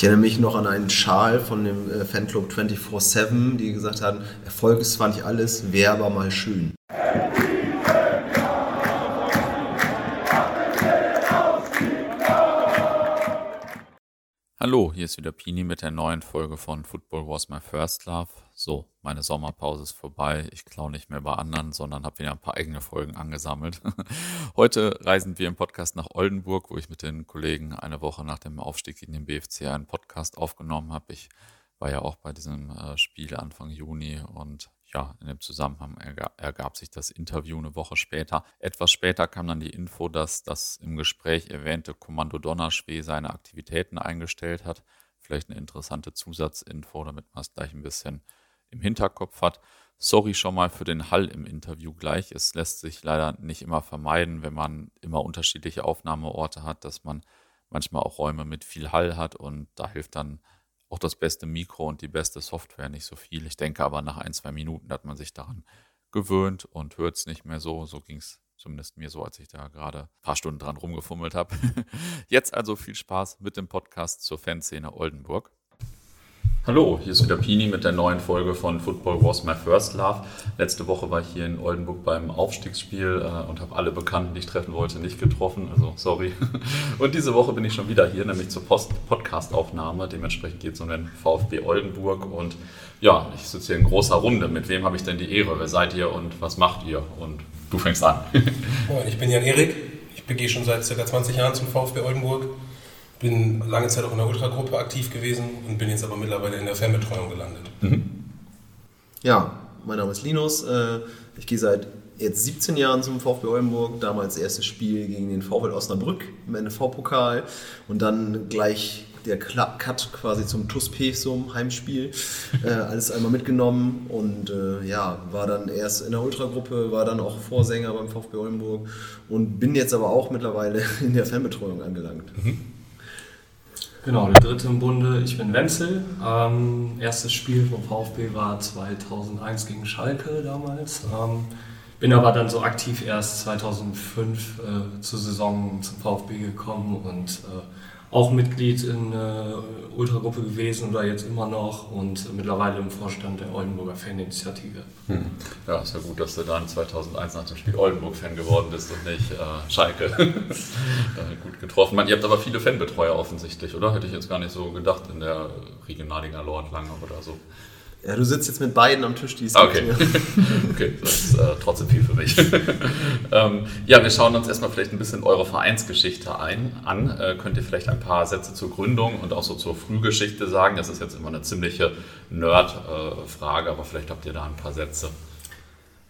Ich erinnere mich noch an einen Schal von dem äh, Fanclub 24-7, die gesagt haben, Erfolg ist zwar nicht alles, wäre aber mal schön. Hallo, hier ist wieder Pini mit der neuen Folge von Football Was My First Love. So, meine Sommerpause ist vorbei. Ich klaue nicht mehr bei anderen, sondern habe wieder ein paar eigene Folgen angesammelt. Heute reisen wir im Podcast nach Oldenburg, wo ich mit den Kollegen eine Woche nach dem Aufstieg in den BFC einen Podcast aufgenommen habe. Ich war ja auch bei diesem äh, Spiel Anfang Juni und ja, in dem Zusammenhang ergab sich das Interview eine Woche später. Etwas später kam dann die Info, dass das im Gespräch erwähnte Kommando Donnerschwee seine Aktivitäten eingestellt hat. Vielleicht eine interessante Zusatzinfo, damit man es gleich ein bisschen im Hinterkopf hat. Sorry schon mal für den Hall im Interview gleich. Es lässt sich leider nicht immer vermeiden, wenn man immer unterschiedliche Aufnahmeorte hat, dass man manchmal auch Räume mit viel Hall hat und da hilft dann auch das beste Mikro und die beste Software nicht so viel. Ich denke aber nach ein, zwei Minuten hat man sich daran gewöhnt und hört es nicht mehr so. So ging es zumindest mir so, als ich da gerade ein paar Stunden dran rumgefummelt habe. Jetzt also viel Spaß mit dem Podcast zur Fanszene Oldenburg. Hallo, hier ist wieder Pini mit der neuen Folge von Football Was My First Love. Letzte Woche war ich hier in Oldenburg beim Aufstiegsspiel äh, und habe alle Bekannten, die ich treffen wollte, nicht getroffen. Also sorry. Und diese Woche bin ich schon wieder hier, nämlich zur Podcast-Aufnahme. Dementsprechend geht es um den VfB Oldenburg. Und ja, ich sitze hier in großer Runde. Mit wem habe ich denn die Ehre? Wer seid ihr und was macht ihr? Und du fängst an. ich bin Jan Erik. Ich begehe schon seit ca. 20 Jahren zum VfB Oldenburg bin lange Zeit auch in der Ultragruppe aktiv gewesen und bin jetzt aber mittlerweile in der Fernbetreuung gelandet. Mhm. Ja, mein Name ist Linus. Äh, ich gehe seit jetzt 17 Jahren zum VfB Oldenburg. Damals erstes Spiel gegen den VfL Osnabrück im NFV-Pokal und dann gleich der Cut quasi zum TUS Pesum Heimspiel. Äh, alles einmal mitgenommen und äh, ja, war dann erst in der Ultragruppe, war dann auch Vorsänger beim VfB Oldenburg und bin jetzt aber auch mittlerweile in der Fernbetreuung angelangt. Mhm. Genau, der dritte im Bunde. Ich bin Wenzel. Ähm, erstes Spiel vom VfB war 2001 gegen Schalke damals. Ähm, bin aber dann so aktiv erst 2005 äh, zur Saison zum VfB gekommen und äh, auch Mitglied in äh, Ultragruppe gewesen oder jetzt immer noch und mittlerweile im Vorstand der Oldenburger Faninitiative. Hm. Ja, ist ja gut, dass du dann 2001 nach dem Spiel Oldenburg-Fan geworden bist und nicht äh, Schalke. gut getroffen. Man, ihr habt aber viele Fanbetreuer offensichtlich, oder? Hätte ich jetzt gar nicht so gedacht in der Regionalliga Lord lange oder so. Ja, du sitzt jetzt mit beiden am Tisch, die es Okay, okay das ist äh, trotzdem viel für mich. ähm, ja, wir schauen uns erstmal vielleicht ein bisschen eure Vereinsgeschichte ein, an. Äh, könnt ihr vielleicht ein paar Sätze zur Gründung und auch so zur Frühgeschichte sagen? Das ist jetzt immer eine ziemliche Nerd-Frage, aber vielleicht habt ihr da ein paar Sätze.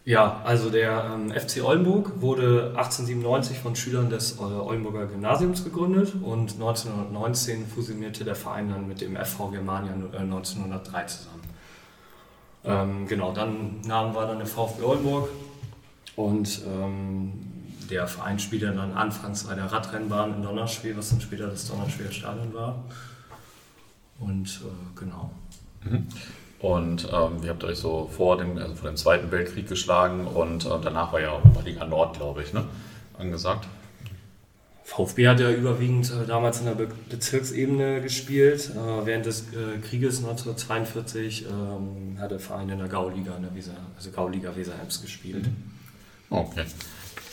Ja, also der ähm, FC Oldenburg wurde 1897 von Schülern des äh, Oldenburger Gymnasiums gegründet und 1919 fusionierte der Verein dann mit dem FV Germania äh, 1903 zusammen. Ähm, genau, dann nahmen wir dann der VfB Oldenburg und ähm, der Verein spielte dann anfangs bei der Radrennbahn in Donnerschwee, was dann später das Donnerschweer Stadion war. Und äh, genau. Mhm. Und ähm, ihr habt euch so vor dem, also vor dem Zweiten Weltkrieg geschlagen und äh, danach war ja Liga Nord, glaube ich, ne? angesagt. VfB hat ja überwiegend äh, damals in der Be Bezirksebene gespielt. Äh, während des äh, Krieges 1942 ähm, hat der Verein in der Gauliga, in der Weser, also Gauliga Weserhems gespielt. Mhm. Okay.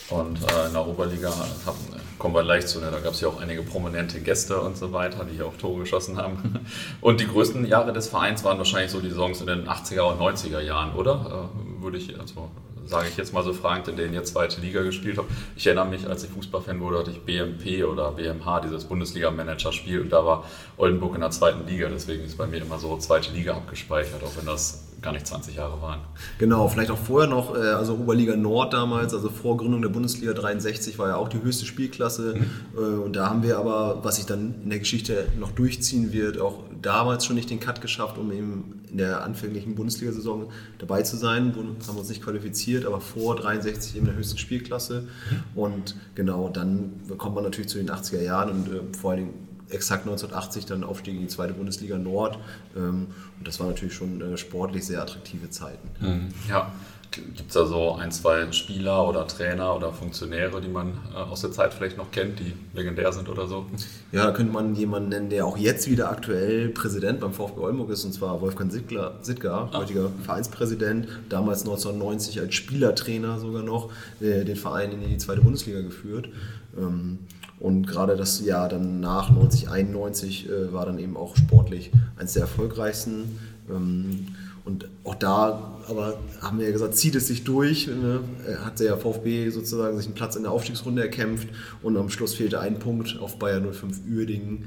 Und äh, in der Oberliga haben, kommen wir leicht zu, ne? da gab es ja auch einige prominente Gäste und so weiter, die hier auch Tore geschossen haben. Und die größten Jahre des Vereins waren wahrscheinlich so die Saisons in den 80er und 90er Jahren, oder? Äh, würde ich, also sage ich jetzt mal so fragend, in denen ihr zweite Liga gespielt habt. Ich erinnere mich, als ich Fußballfan wurde, hatte ich BMP oder BMH, dieses Bundesliga-Manager-Spiel, und da war Oldenburg in der zweiten Liga. Deswegen ist bei mir immer so zweite Liga abgespeichert, auch wenn das gar nicht 20 Jahre waren. Genau, vielleicht auch vorher noch, äh, also Oberliga Nord damals, also vor Gründung der Bundesliga 63 war ja auch die höchste Spielklasse. Mhm. Äh, und da haben wir aber, was sich dann in der Geschichte noch durchziehen wird, auch damals schon nicht den Cut geschafft, um eben in der anfänglichen Bundesliga-Saison dabei zu sein. Haben wir uns nicht qualifiziert, aber vor 63 eben der höchsten Spielklasse. Mhm. Und genau, dann kommt man natürlich zu den 80er Jahren und äh, vor allen Dingen exakt 1980 dann Aufstieg in die zweite Bundesliga Nord. Ähm, und das war natürlich schon äh, sportlich sehr attraktive Zeiten. Mhm. Ja. Gibt es da so ein, zwei Spieler oder Trainer oder Funktionäre, die man äh, aus der Zeit vielleicht noch kennt, die legendär sind oder so? Ja, da könnte man jemanden nennen, der auch jetzt wieder aktuell Präsident beim VfB Oldenburg ist, und zwar Wolfgang Sittger, Sittger ah. heutiger Vereinspräsident, damals 1990 als Spielertrainer sogar noch äh, den Verein in die zweite Bundesliga geführt. Ähm, und gerade das Jahr dann nach 1991 äh, war dann eben auch sportlich eines der erfolgreichsten. Ähm, und auch da, aber haben wir ja gesagt, zieht es sich durch. Ne? Hat der VfB sozusagen sich einen Platz in der Aufstiegsrunde erkämpft und am Schluss fehlte ein Punkt auf Bayern 05 Uerdingen,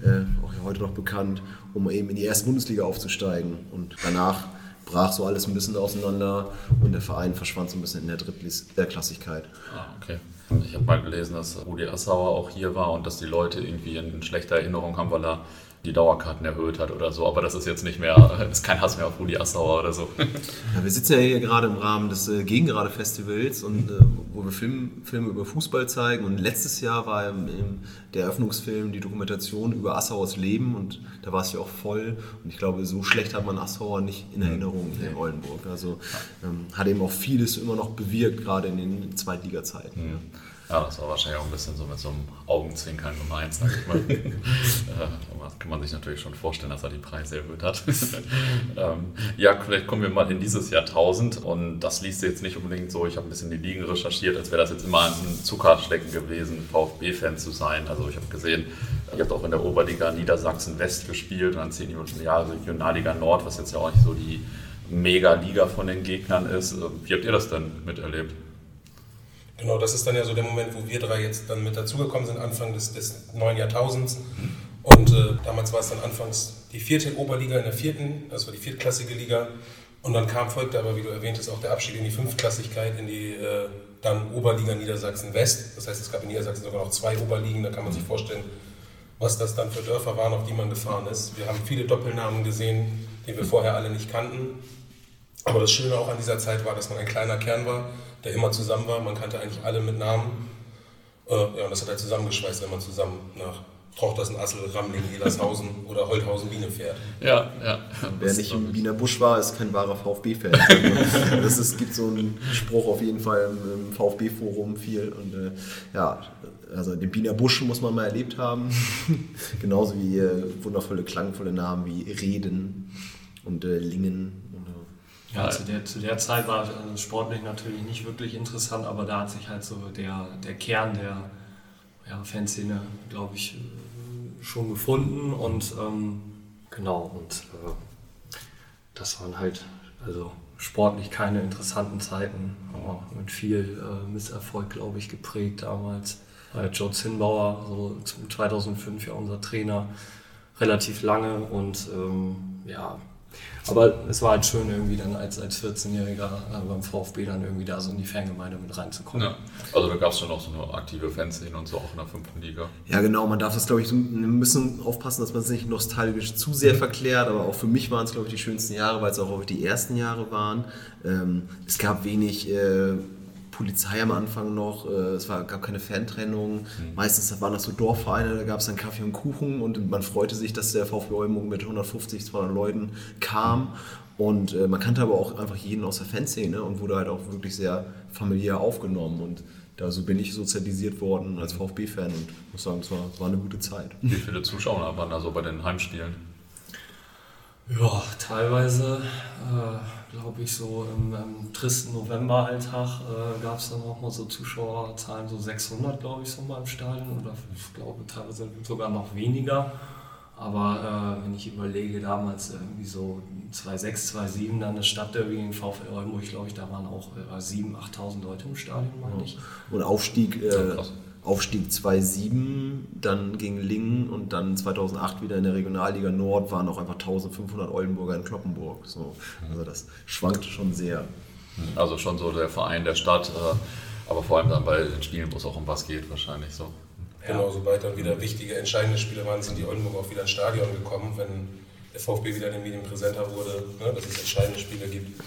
mhm. äh, auch heute noch bekannt, um eben in die erste Bundesliga aufzusteigen. Und danach brach so alles ein bisschen auseinander und der Verein verschwand so ein bisschen in der Drittklassigkeit. Ah, okay. Ich habe mal gelesen, dass Rudi Assauer auch hier war und dass die Leute irgendwie in schlechter Erinnerung haben, weil er die Dauerkarten erhöht hat oder so. Aber das ist jetzt nicht mehr, ist kein Hass mehr auf Rudi Assauer oder so. Ja, wir sitzen ja hier gerade im Rahmen des äh, Gegengerade-Festivals und äh, wo wir Film, Filme über Fußball zeigen. Und letztes Jahr war im, im, der Eröffnungsfilm die Dokumentation über Assauers Leben und da war es ja auch voll. Und ich glaube, so schlecht hat man Assauer nicht in Erinnerung hier in Oldenburg. Also ähm, hat eben auch vieles immer noch bewirkt, gerade in den Zweitliga-Zeiten. Ja. Ja, das war wahrscheinlich auch ein bisschen so mit so einem Augenzwinkern gemeint, sag ich mal. äh, kann man sich natürlich schon vorstellen, dass er die Preise erhöht hat. ähm, ja, vielleicht kommen wir mal in dieses Jahrtausend und das liest jetzt nicht unbedingt so, ich habe ein bisschen die Ligen recherchiert, als wäre das jetzt immer ein Zuckerschlecken gewesen, VfB-Fan zu sein. Also ich habe gesehen, ihr habt auch in der Oberliga Niedersachsen West gespielt und dann zehn Jahre Regionalliga Nord, was jetzt ja auch nicht so die Mega-Liga von den Gegnern ist. Wie habt ihr das denn miterlebt? Genau, das ist dann ja so der Moment, wo wir drei jetzt dann mit dazugekommen sind, Anfang des, des neuen Jahrtausends. Und äh, damals war es dann anfangs die vierte Oberliga in der vierten, das war die viertklassige Liga. Und dann kam, folgte aber, wie du erwähnt hast, auch der Abstieg in die Fünftklassigkeit, in die äh, dann Oberliga Niedersachsen West. Das heißt, es gab in Niedersachsen sogar noch zwei Oberligen, da kann man sich vorstellen, was das dann für Dörfer waren, auf die man gefahren ist. Wir haben viele Doppelnamen gesehen, die wir vorher alle nicht kannten. Aber das Schöne auch an dieser Zeit war, dass man ein kleiner Kern war, der immer zusammen war. Man kannte eigentlich alle mit Namen. Äh, ja, und das hat halt zusammengeschweißt, wenn man zusammen nach Trochtersen, Assel, Ramling, Elershausen oder Holthausen, Biene fährt. Ja, ja. Wer nicht im Wiener Busch war, ist kein wahrer VfB-Fan. Also, es gibt so einen Spruch auf jeden Fall im, im VfB-Forum viel. Und äh, ja, also den Wiener Busch muss man mal erlebt haben. Genauso wie äh, wundervolle, klangvolle Namen wie Reden und äh, Lingen ja, zu der, zu der Zeit war also sportlich natürlich nicht wirklich interessant, aber da hat sich halt so der, der Kern der ja, Fanszene, glaube ich, äh, schon gefunden und ähm, genau, und äh, das waren halt also sportlich keine interessanten Zeiten, aber mit viel äh, Misserfolg, glaube ich, geprägt damals. Weil Joe Zinnbauer, so 2005 ja unser Trainer, relativ lange und ähm, ja, aber es war halt schön, irgendwie dann als, als 14-Jähriger äh, beim VfB dann irgendwie da so in die Fangemeinde mit reinzukommen. Ja. Also da gab es schon auch so eine aktive Fanszene und so auch in der fünften Liga. Ja, genau. Man darf das, glaube ich, so ein bisschen aufpassen, dass man es nicht nostalgisch zu sehr verklärt. Aber auch für mich waren es, glaube ich, die schönsten Jahre, weil es auch die ersten Jahre waren. Ähm, es gab wenig. Äh, Polizei am Anfang noch, äh, es war, gab keine Fantrennung. Mhm. Meistens waren das so Dorfvereine, da gab es dann Kaffee und Kuchen und man freute sich, dass der VfB Oldenburg mit 150, 200 Leuten kam. Und äh, man kannte aber auch einfach jeden aus der Fanszene und wurde halt auch wirklich sehr familiär aufgenommen. Und da so bin ich sozialisiert worden als VfB-Fan und muss sagen, es war, war eine gute Zeit. Wie viele Zuschauer waren da so bei den Heimspielen? Ja, teilweise, äh, glaube ich, so im, im tristen Novemberalltag äh, gab es dann auch mal so Zuschauerzahlen, so 600, glaube ich, so mal im Stadion oder ich glaube teilweise sogar noch weniger. Aber äh, wenn ich überlege, damals irgendwie so 2,6, 2,7 dann das Stadtderby gegen VfL Oldenburg, glaube ich, da waren auch äh, 7.000, 8.000 Leute im Stadion, meine ich. Und Aufstieg, äh, Aufstieg 2-7, dann gegen Lingen und dann 2008 wieder in der Regionalliga Nord waren auch einfach 1500 Oldenburger in Kloppenburg. So, also das schwankt schon sehr. Also schon so der Verein der Stadt, äh, aber vor allem dann bei den Spielen, wo es auch um was geht, wahrscheinlich so. Genau, sobald dann wieder wichtige, entscheidende Spiele waren, sind die Oldenburg auch wieder ins Stadion gekommen, wenn der VfB wieder in den Medien präsenter wurde, ne, dass es entscheidende Spiele gibt.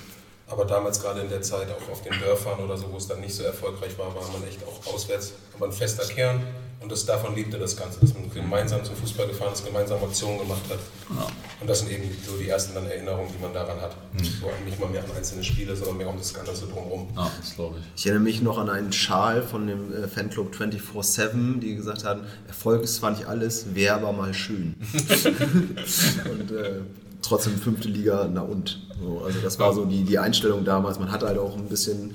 Aber damals gerade in der Zeit auch auf den Dörfern oder so, wo es dann nicht so erfolgreich war, war man echt auch auswärts, aber ein fester Kern. Und das, davon lebte das Ganze, dass man gemeinsam zum Fußball gefahren ist, gemeinsam Aktionen gemacht hat. Ja. Und das sind eben so die ersten dann Erinnerungen, die man daran hat. Mhm. So nicht mal mehr an einzelne Spiele, sondern mehr um das Ganze drumherum. Ja, das glaube ich. Ich erinnere mich noch an einen Schal von dem äh, Fanclub 24-7, die gesagt haben, Erfolg ist zwar nicht alles, wäre aber mal schön. und äh, trotzdem fünfte Liga, na und. So, also das war so die, die Einstellung damals. Man hatte halt auch ein bisschen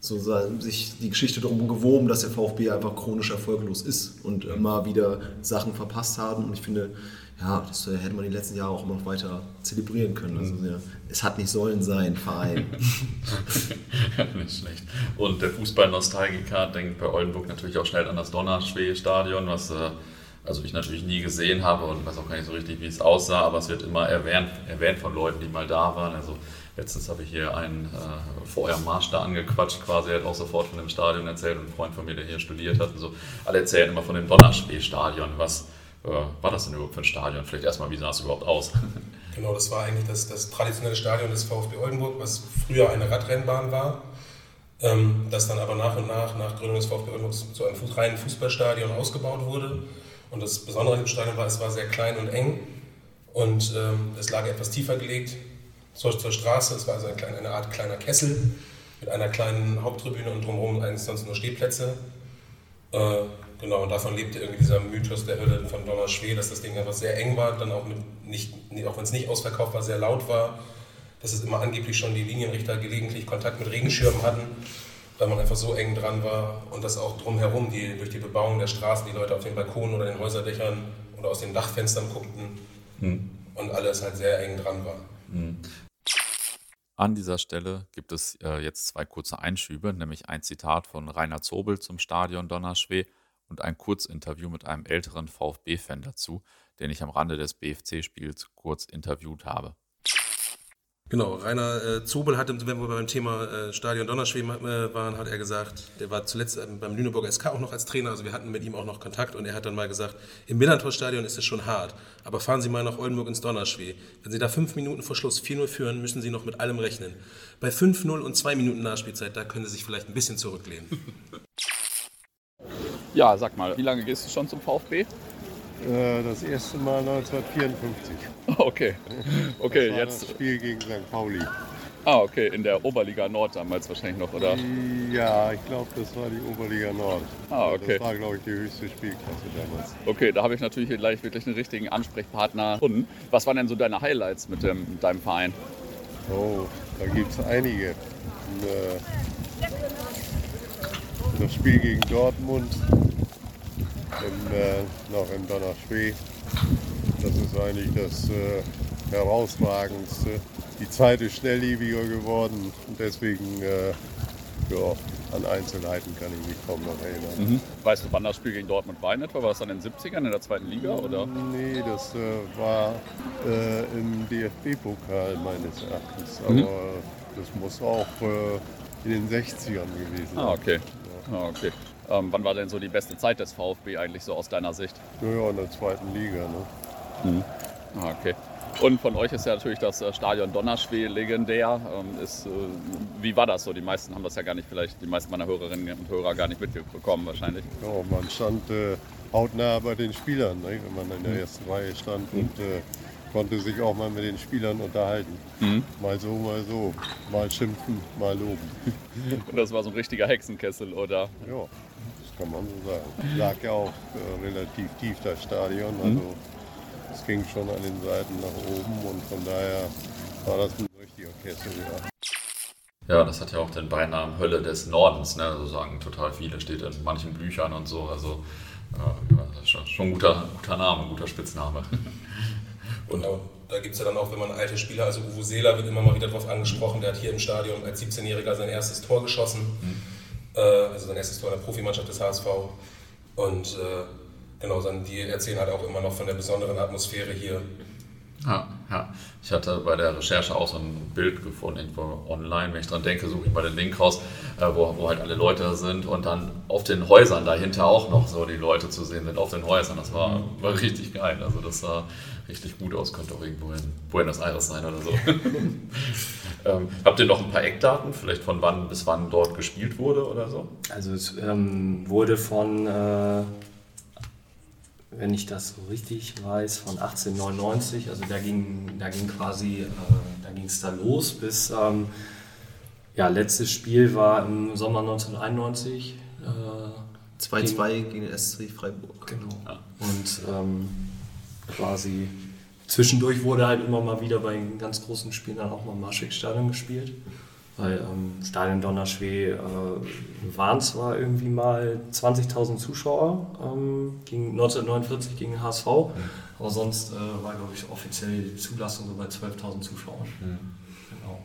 so sich die Geschichte darum gewoben, dass der VfB einfach chronisch erfolglos ist und immer wieder Sachen verpasst haben. Und ich finde, ja, das hätte man die letzten Jahre auch immer noch weiter zelebrieren können. Also, ja, es hat nicht sollen sein, Verein. nicht schlecht. Und der Fußball-Nostalgiker denkt bei Oldenburg natürlich auch schnell an das Donnerschwee-Stadion, was äh, also ich natürlich nie gesehen habe und weiß auch gar nicht so richtig, wie es aussah, aber es wird immer erwähnt, erwähnt von Leuten, die mal da waren. Also Letztens habe ich hier einen äh, vorher Marsch da angequatscht, quasi, er hat auch sofort von dem Stadion erzählt, ein Freund von mir, der hier studiert hat. Und so. Alle erzählen immer von dem Donnerspee-Stadion. Was äh, war das denn überhaupt für ein Stadion? Vielleicht erstmal, wie sah es überhaupt aus? Genau, das war eigentlich das, das traditionelle Stadion des VfB Oldenburg, was früher eine Radrennbahn war. Ähm, das dann aber nach und nach, nach Gründung des VfB Oldenburg, zu einem reinen Fußballstadion ausgebaut wurde. Und das Besondere dem Stadion war, es war sehr klein und eng und ähm, es lag etwas tiefer gelegt zur, zur Straße. Es war also eine, eine, Art kleiner Kessel mit einer kleinen Haupttribüne und drumherum eigentlich sonst nur Stehplätze. Äh, genau, und davon lebte irgendwie dieser Mythos der Hölle von Donnerschwee, dass das Ding einfach sehr eng war, dann auch, auch wenn es nicht ausverkauft war, sehr laut war, dass es immer angeblich schon die Linienrichter gelegentlich Kontakt mit Regenschirmen hatten, weil man einfach so eng dran war und dass auch drumherum die, durch die Bebauung der Straßen die Leute auf den Balkonen oder den Häuserdächern oder aus den Dachfenstern guckten hm. und alles halt sehr eng dran war. Hm. An dieser Stelle gibt es äh, jetzt zwei kurze Einschübe, nämlich ein Zitat von Rainer Zobel zum Stadion Donnerschwee und ein Kurzinterview mit einem älteren VfB-Fan dazu, den ich am Rande des BFC-Spiels kurz interviewt habe. Genau, Rainer äh, Zobel hat, wenn wir beim Thema äh, Stadion Donnerschwee äh, waren, hat er gesagt, der war zuletzt ähm, beim Lüneburger SK auch noch als Trainer, also wir hatten mit ihm auch noch Kontakt und er hat dann mal gesagt, im Millantor-Stadion ist es schon hart, aber fahren Sie mal nach Oldenburg ins Donnerschwee. Wenn Sie da fünf Minuten vor Schluss 4-0 führen, müssen Sie noch mit allem rechnen. Bei 5-0 und zwei Minuten Nachspielzeit, da können Sie sich vielleicht ein bisschen zurücklehnen. Ja, sag mal, wie lange gehst du schon zum VfB? Äh, das erste Mal 1954. Okay. Okay, das jetzt. Das Spiel gegen St. Pauli. Ah, okay, in der Oberliga Nord damals wahrscheinlich noch, oder? Ja, ich glaube, das war die Oberliga Nord. Ah, okay. Das war, glaube ich, die höchste Spielklasse damals. Okay, da habe ich natürlich gleich wirklich einen richtigen Ansprechpartner gefunden. Was waren denn so deine Highlights mit dem, deinem Verein? Oh, da gibt es einige. Äh, das Spiel gegen Dortmund, im, äh, noch im Donnerschwee. Das ist eigentlich das äh, herausragendste. Die Zeit ist schnelllebiger geworden und deswegen äh, ja, an Einzelheiten kann ich mich kaum noch erinnern. Mhm. Weißt du, wann das Spiel gegen Dortmund war in etwa? War das dann in den 70ern in der zweiten Liga? Oder? Nee, das äh, war äh, im DFB-Pokal meines Erachtens. Mhm. Aber das muss auch äh, in den 60ern gewesen sein. Ah, okay. Ja. Ah, okay. Ähm, wann war denn so die beste Zeit des VfB eigentlich so aus deiner Sicht? Ja, in der zweiten Liga. Ne? Mhm. Ah, okay. Und von euch ist ja natürlich das äh, Stadion Donnerschwee legendär. Ähm, ist, äh, wie war das so? Die meisten haben das ja gar nicht, vielleicht die meisten meiner Hörerinnen und Hörer gar nicht mitbekommen wahrscheinlich. Ja, man stand äh, hautnah bei den Spielern, ne? wenn man in der mhm. ersten Reihe stand mhm. und äh, konnte sich auch mal mit den Spielern unterhalten. Mhm. Mal so, mal so. Mal schimpfen, mal loben. Und das war so ein richtiger Hexenkessel, oder? Ja kann man so sagen. Lag ja auch äh, relativ tief das Stadion, mhm. also es ging schon an den Seiten nach oben und von daher war das ein richtiger Kessel, ja. Ja, das hat ja auch den Beinamen Hölle des Nordens, ne? Also sagen total viele, steht in manchen Büchern und so. Also äh, schon, schon ein guter, guter Name, ein guter Spitzname. Und genau, da gibt es ja dann auch, wenn man alte Spieler, also Uwe Seeler wird immer mal wieder darauf angesprochen, der hat hier im Stadion als 17-Jähriger sein erstes Tor geschossen. Mhm äh, also sein erstes Tor in der Profimannschaft des HSV. Und äh, genau, die erzählen halt auch immer noch von der besonderen Atmosphäre hier. Ja, ja. Ich hatte bei der Recherche auch so ein Bild gefunden, irgendwo online. Wenn ich dran denke, suche ich mal den Link raus, äh, wo, wo halt alle Leute sind und dann auf den Häusern dahinter auch noch so die Leute zu sehen sind, auf den Häusern. Das war, war richtig geil. Also das sah richtig gut aus, könnte auch irgendwo in Buenos Aires sein oder so. ähm, habt ihr noch ein paar Eckdaten, vielleicht von wann bis wann dort gespielt wurde oder so? Also es ähm, wurde von äh, wenn ich das so richtig weiß, von 1899. Also da ging, da ging quasi, äh, da ging es da los bis, ähm, ja, letztes Spiel war im Sommer 1991. 2-2 gegen, gegen den SC Freiburg. Genau. Ja. Und ähm, quasi zwischendurch wurde halt immer mal wieder bei ganz großen Spielen dann auch mal Marschweg-Stadion gespielt. Weil ähm, Stadion Donnerschwee äh, waren zwar irgendwie mal 20.000 Zuschauer ähm, gegen 1949 gegen HSV, mhm. aber sonst äh, war, glaube ich, offiziell die Zulassung so bei 12.000 Zuschauern. Mhm. Genau.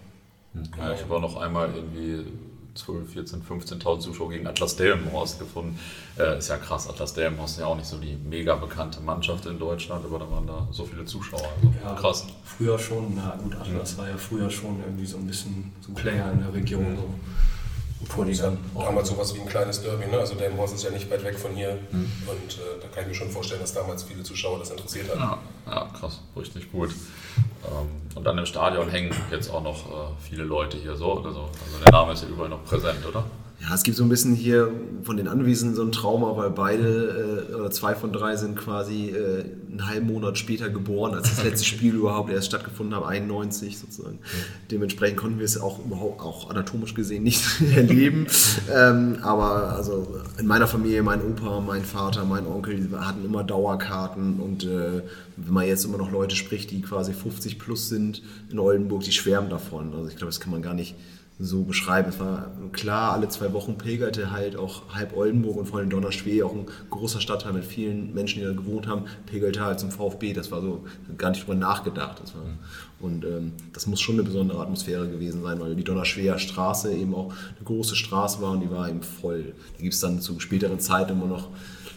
Mhm. Ja, ich habe auch noch einmal irgendwie 12, 14, 15.000 Zuschauer gegen Atlas Delmenhorst gefunden. Äh, ist ja krass, Atlas Delmenhorst ist ja auch nicht so die mega bekannte Mannschaft in Deutschland, aber da waren da so viele Zuschauer. Also ja, krass. Früher schon, na gut, Atlas ja. war ja früher schon irgendwie so ein bisschen so ein Player in der Region. So. Bevor die dann damals sowas wie ein kleines Derby, ne? Also Delmenhorst ist ja nicht weit weg von hier mhm. und äh, da kann ich mir schon vorstellen, dass damals viele Zuschauer das interessiert hat. Ja, ja krass, richtig gut. Ähm, und dann im Stadion hängen jetzt auch noch äh, viele Leute hier so. Also, also der Name ist ja überall noch präsent, oder? Ja, es gibt so ein bisschen hier von den Anwesenden so ein Trauma, weil beide äh, oder zwei von drei sind quasi äh, einen halben Monat später geboren, als das letzte Spiel überhaupt erst stattgefunden hat, 91 sozusagen. Mhm. Dementsprechend konnten wir es auch überhaupt auch anatomisch gesehen nicht erleben. ähm, aber also in meiner Familie, mein Opa, mein Vater, mein Onkel die hatten immer Dauerkarten und äh, wenn man jetzt immer noch Leute spricht, die quasi 50 plus sind in Oldenburg, die schwärmen davon. Also ich glaube, das kann man gar nicht so beschreiben. Es war klar, alle zwei Wochen pilgerte halt auch halb Oldenburg und vor allem Donnerschwee, auch ein großer Stadtteil mit vielen Menschen, die da gewohnt haben, pilgerte halt zum VfB. Das war so, gar nicht drüber nachgedacht. Das war, und ähm, das muss schon eine besondere Atmosphäre gewesen sein, weil die Donnerschweer Straße eben auch eine große Straße war und die war eben voll. Da gibt es dann zu späteren Zeiten immer noch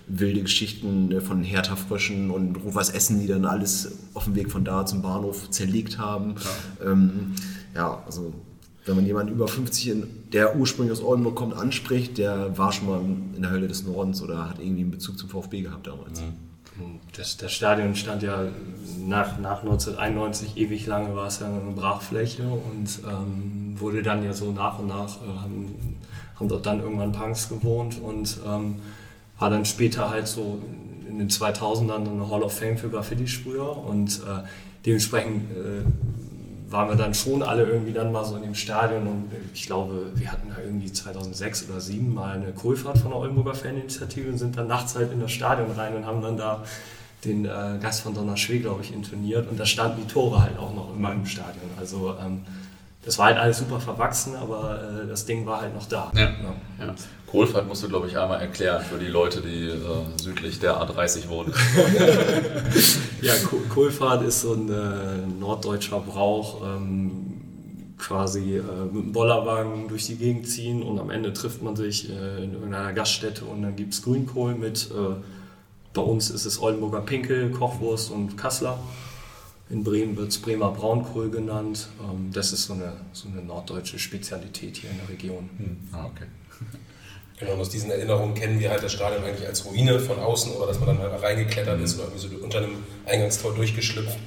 wilde Geschichten äh, von Hertha-Fröschen und Rufers Essen, die dann alles auf dem Weg von da zum Bahnhof zerlegt haben. Ja, ähm, ja also wenn man jemanden über 50, in, der ursprünglich aus Oldenburg kommt, anspricht, der war schon mal in der Hölle des Nordens oder hat irgendwie einen Bezug zum VfB gehabt damals. Mhm. Das, das, Stadion stand ja nach, nach 1991 ewig lange, war es ja eine Brachfläche und ähm, wurde dann ja so nach und nach, äh, haben, haben dort dann irgendwann Punks gewohnt und ähm, war dann später halt so in den 2000ern eine Hall of Fame für Graffiti-Sprüher und äh, dementsprechend äh, waren wir dann schon alle irgendwie dann mal so in dem Stadion und ich glaube, wir hatten da irgendwie 2006 oder 2007 mal eine Kohlfahrt von der Oldenburger Faninitiative und sind dann nachts halt in das Stadion rein und haben dann da den äh, Gast von Donnerschwee, glaube ich, intoniert und da standen die Tore halt auch noch immer im Stadion. Also ähm, das war halt alles super verwachsen, aber äh, das Ding war halt noch da. Ja. Ja. Ja. Kohlfahrt musst du, glaube ich, einmal erklären für die Leute, die äh, südlich der A30 wohnen. ja, Kohlfahrt ist so ein äh, norddeutscher Brauch. Ähm, quasi äh, mit dem Bollerwagen durch die Gegend ziehen und am Ende trifft man sich äh, in irgendeiner Gaststätte und dann gibt es Grünkohl mit, äh, bei uns ist es Oldenburger Pinkel, Kochwurst und Kassler. In Bremen wird es Bremer Braunkohl genannt. Ähm, das ist so eine, so eine norddeutsche Spezialität hier in der Region. Hm. Ah, okay. Genau, und aus diesen Erinnerungen kennen wir halt das Stadion eigentlich als Ruine von außen oder dass man dann halt reingeklettert ist oder irgendwie so unter einem Eingangstor durchgeschlüpft.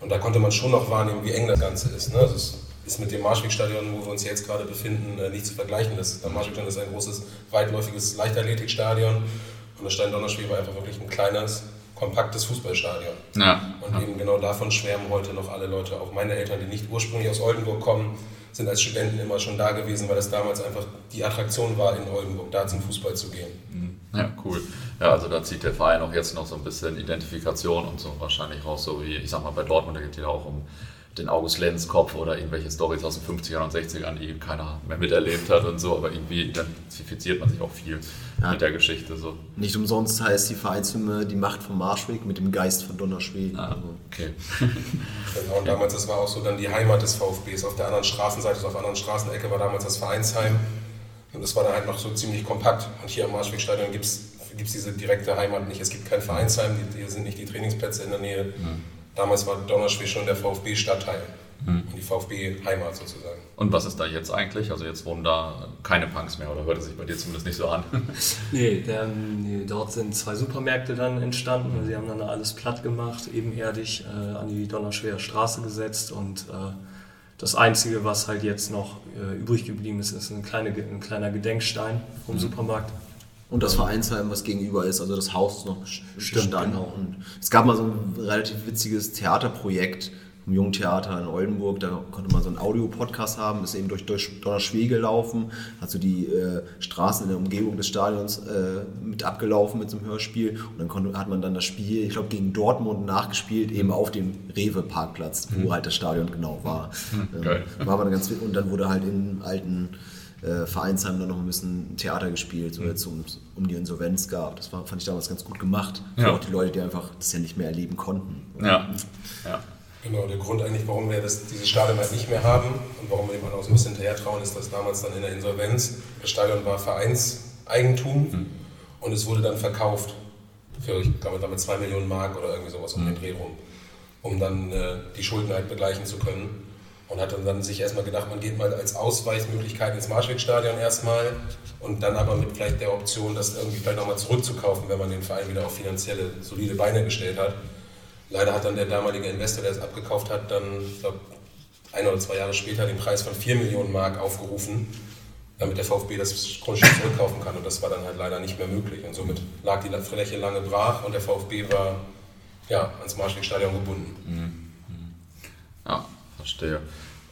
Und da konnte man schon noch wahrnehmen, wie eng das Ganze ist. Ne? Also es ist mit dem Marschwegstadion, wo wir uns jetzt gerade befinden, äh, nicht zu vergleichen. Das, der Marschwegstadion ist ein großes, weitläufiges Leichtathletikstadion und das Stein Donnerschwee war einfach wirklich ein kleines, kompaktes Fußballstadion. Ja. Und eben genau davon schwärmen heute noch alle Leute, auch meine Eltern, die nicht ursprünglich aus Oldenburg kommen, sind als Studenten immer schon da gewesen, weil das damals einfach die Attraktion war, in Oldenburg da zum Fußball zu gehen. Mhm. Ja, cool. Ja, also da zieht der Verein auch jetzt noch so ein bisschen Identifikation und so wahrscheinlich raus, so wie, ich sag mal, bei Dortmund, da geht es ja auch um den August Lenz Kopf oder irgendwelche Stories aus den 50ern und 60ern, die keiner mehr miterlebt hat und so, aber irgendwie identifiziert man sich auch viel ja. mit der Geschichte. So. Nicht umsonst heißt die Vereinshymne die Macht von Marschweg mit dem Geist von Donnerschweg. Ah, also. okay. genau, und damals, das war auch so dann die Heimat des VfBs. Auf der anderen Straßenseite, auf der anderen Straßenecke war damals das Vereinsheim. Und das war dann halt noch so ziemlich kompakt. Und hier am Marschwegstadion gibt es diese direkte Heimat nicht. Es gibt kein Vereinsheim, hier sind nicht die Trainingsplätze in der Nähe. Mhm. Damals war Donnerschweg schon der VfB-Stadtteil mhm. und die VfB-Heimat sozusagen. Und was ist da jetzt eigentlich? Also jetzt wohnen da keine Punks mehr oder hört es sich bei dir zumindest nicht so an? nee, der, nee, dort sind zwei Supermärkte dann entstanden. Sie haben dann alles platt gemacht, ebenerdig äh, an die Donnerschwerer Straße gesetzt und äh, das Einzige, was halt jetzt noch äh, übrig geblieben ist, ist ein, kleine, ein kleiner Gedenkstein vom mhm. Supermarkt. Und das Vereinsheim, was gegenüber ist, also das Haus ist noch bestanden. genau. Und es gab mal so ein relativ witziges Theaterprojekt im Jungtheater in Oldenburg. Da konnte man so einen Audio-Podcast haben, ist eben durch, durch Donnerschwee gelaufen, hat so die äh, Straßen in der Umgebung des Stadions äh, mit abgelaufen mit so einem Hörspiel. Und dann konnte, hat man dann das Spiel, ich glaube, gegen Dortmund nachgespielt, eben auf dem Rewe-Parkplatz, wo halt das Stadion genau war. Ähm, Geil. war aber ganz, und dann wurde halt im alten äh, Vereinsheim dann noch ein bisschen Theater gespielt, so Mhm. jetzt um, um die Insolvenz gab. Das war, fand ich damals ganz gut gemacht. Für Ja. auch die Leute, die einfach das ja nicht mehr erleben konnten. Ja. ja. Genau, der Grund eigentlich, warum wir das, dieses Stadion halt nicht mehr haben und warum wir dem auch so ein bisschen hinterher trauen, ist, dass damals dann in der Insolvenz, das Stadion war Vereinseigentum und es wurde dann verkauft für, ich glaube, damit 2 Millionen Mark oder irgendwie sowas um den Dreh rum, um dann äh, die Schulden halt begleichen zu können. Und hat dann, dann sich erstmal gedacht, man geht mal als Ausweichmöglichkeit ins Marschwegstadion erstmal und dann aber mit vielleicht der Option, das irgendwie vielleicht nochmal zurückzukaufen, wenn man den Verein wieder auf finanzielle, solide Beine gestellt hat. Leider hat dann der damalige Investor, der es abgekauft hat, dann, ich glaube, ein oder zwei Jahre später den Preis von 4 Millionen Mark aufgerufen, damit der VfB das Grundstück zurückkaufen kann. Und das war dann halt leider nicht mehr möglich. Und somit lag die Fläche lange brach und der VfB war ja, ans Marschwegstadion gebunden. Ja, verstehe.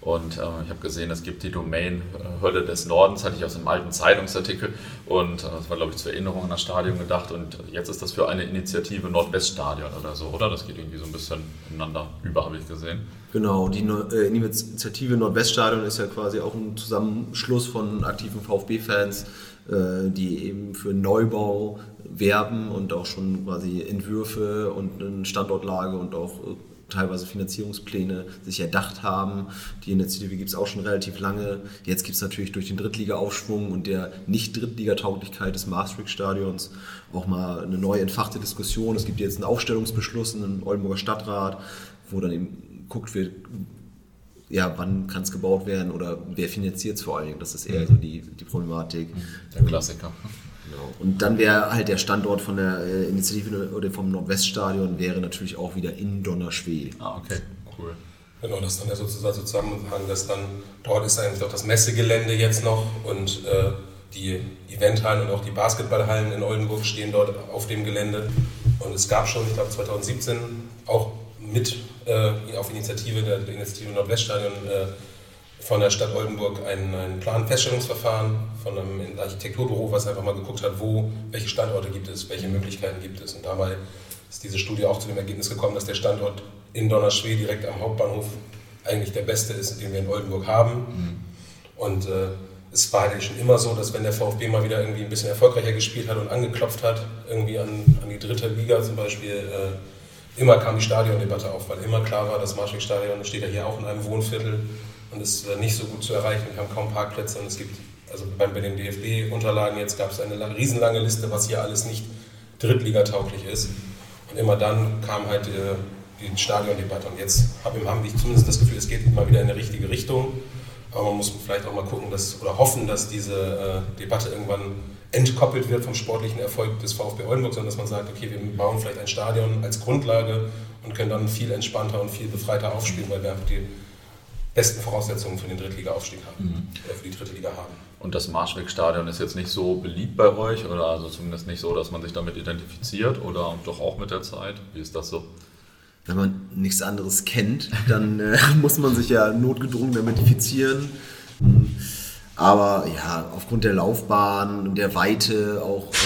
Und äh, ich habe gesehen, es gibt die Domain äh, Hölle des Nordens, hatte ich aus einem alten Zeitungsartikel. Und äh, das war, glaube ich, zur Erinnerung an das Stadion gedacht. Und jetzt ist das für eine Initiative Nordweststadion oder so, oder? Das geht irgendwie so ein bisschen ineinander über, habe ich gesehen. Genau, die Neu- äh, Initiative Nordweststadion ist ja quasi auch ein Zusammenschluss von aktiven VfB-Fans, äh, die eben für Neubau werben und auch schon quasi Entwürfe und eine Standortlage und auch teilweise Finanzierungspläne sich erdacht haben. Die Initiative gibt es auch schon relativ lange. Jetzt gibt es natürlich durch den Drittliga-Aufschwung und der Nicht-Drittliga-Tauglichkeit des Maastricht-Stadions auch mal eine neu entfachte Diskussion. Es gibt jetzt einen Aufstellungsbeschluss in den Oldenburger Stadtrat, wo dann eben guckt wird, ja, wann kann es gebaut werden oder wer finanziert es vor allen Dingen. Das ist eher so die, die Problematik. Der Klassiker. Genau. Und dann wäre halt der Standort von der äh, Initiative oder vom Nordweststadion wäre natürlich auch wieder in Donnerschwee. Ah, okay, cool. Genau, das ist dann der sozusagen Zusammenhang, dass dann dort ist eigentlich auch das Messegelände jetzt noch und äh, die Eventhallen und auch die Basketballhallen in Oldenburg stehen dort auf dem Gelände. Und es gab schon, ich glaube 2017, auch mit äh, auf Initiative der, der Initiative Nordweststadion äh, von der Stadt Oldenburg ein, ein Planfeststellungsverfahren von einem Architekturbüro, was einfach mal geguckt hat, wo, welche Standorte gibt es, welche Möglichkeiten gibt es. Und dabei ist diese Studie auch zu dem Ergebnis gekommen, dass der Standort in Donnerschwee direkt am Hauptbahnhof eigentlich der beste ist, den wir in Oldenburg haben. Und äh, es war eigentlich schon immer so, dass wenn der VfB mal wieder irgendwie ein bisschen erfolgreicher gespielt hat und angeklopft hat, irgendwie an, an die dritte Liga zum Beispiel, äh, immer kam die Stadiondebatte auf, weil immer klar war, das Marschwegstadion steht ja hier auch in einem Wohnviertel und ist nicht so gut zu erreichen. Wir haben kaum Parkplätze und es gibt, also bei, den DFB-Unterlagen jetzt gab es eine lang, riesenlange Liste, was hier alles nicht drittligatauglich ist. Und immer dann kam halt äh, die Stadiondebatte. Und jetzt haben haben wir zumindest das Gefühl, es geht mal wieder in die richtige Richtung. Aber man muss vielleicht auch mal gucken dass, oder hoffen, dass diese äh, Debatte irgendwann entkoppelt wird vom sportlichen Erfolg des VfB Oldenburg, sondern dass man sagt, okay, wir bauen vielleicht ein Stadion als Grundlage und können dann viel entspannter und viel befreiter aufspielen, weil wir einfach die besten Voraussetzungen für den Drittliga-Aufstieg haben oder für die dritte Liga haben. Und das Marschwegstadion ist jetzt nicht so beliebt bei euch oder also zumindest nicht so, dass man sich damit identifiziert oder doch auch mit der Zeit? Wie ist das so? Wenn man nichts anderes kennt, dann äh, muss man sich ja notgedrungen identifizieren. Aber ja, aufgrund der Laufbahn und der Weite, auch also,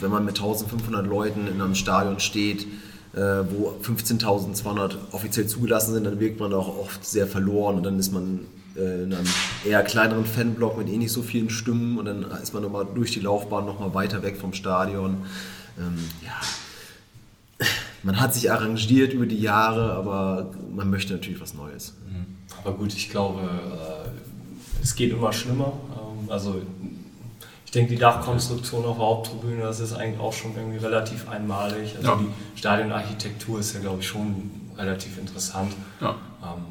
wenn man mit 1500 Leuten in einem Stadion steht, äh, wo 15.200 offiziell zugelassen sind, dann wirkt man auch oft sehr verloren und dann ist man äh, in einem eher kleineren Fanblock mit eh nicht so vielen Stimmen und dann ist man nochmal durch die Laufbahn nochmal weiter weg vom Stadion. Ähm, ja, man hat sich arrangiert über die Jahre, aber man möchte natürlich was Neues. Aber gut, ich glaube, äh, es geht immer schlimmer. Ähm, also denke, die Dachkonstruktion auf der Haupttribüne, das ist eigentlich auch schon irgendwie relativ einmalig. Also Ja. die Stadionarchitektur ist ja, glaube ich, schon relativ interessant. Ja. Ähm,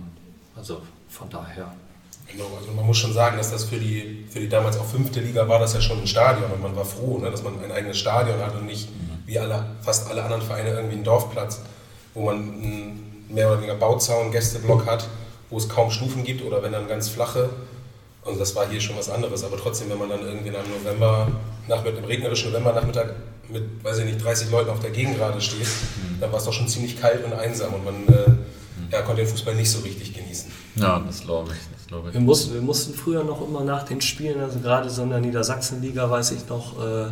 also von daher. Genau, also man muss schon sagen, dass das für die, für die damals auch fünfte Liga war das ja schon ein Stadion und man war froh, ne, dass man ein eigenes Stadion hat und nicht wie alle, fast alle anderen Vereine irgendwie einen Dorfplatz, wo man einen mehr oder weniger Bauzaun, Gästeblock hat, wo es kaum Stufen gibt oder wenn dann ganz flache. Und das war hier schon was anderes. Aber trotzdem, wenn man dann irgendwie in einem November, nach, mit einem regnerischen Novembernachmittag mit, weiß ich nicht, 30 Leuten auf der Gegengrade steht, mhm. dann war es doch schon ziemlich kalt und einsam und man äh, ja, konnte den Fußball nicht so richtig genießen. Ja, das glaube ich. Das glaub ich. Wir, mussten, wir mussten früher noch immer nach den Spielen, also gerade so in der Niedersachsenliga, weiß ich noch, äh,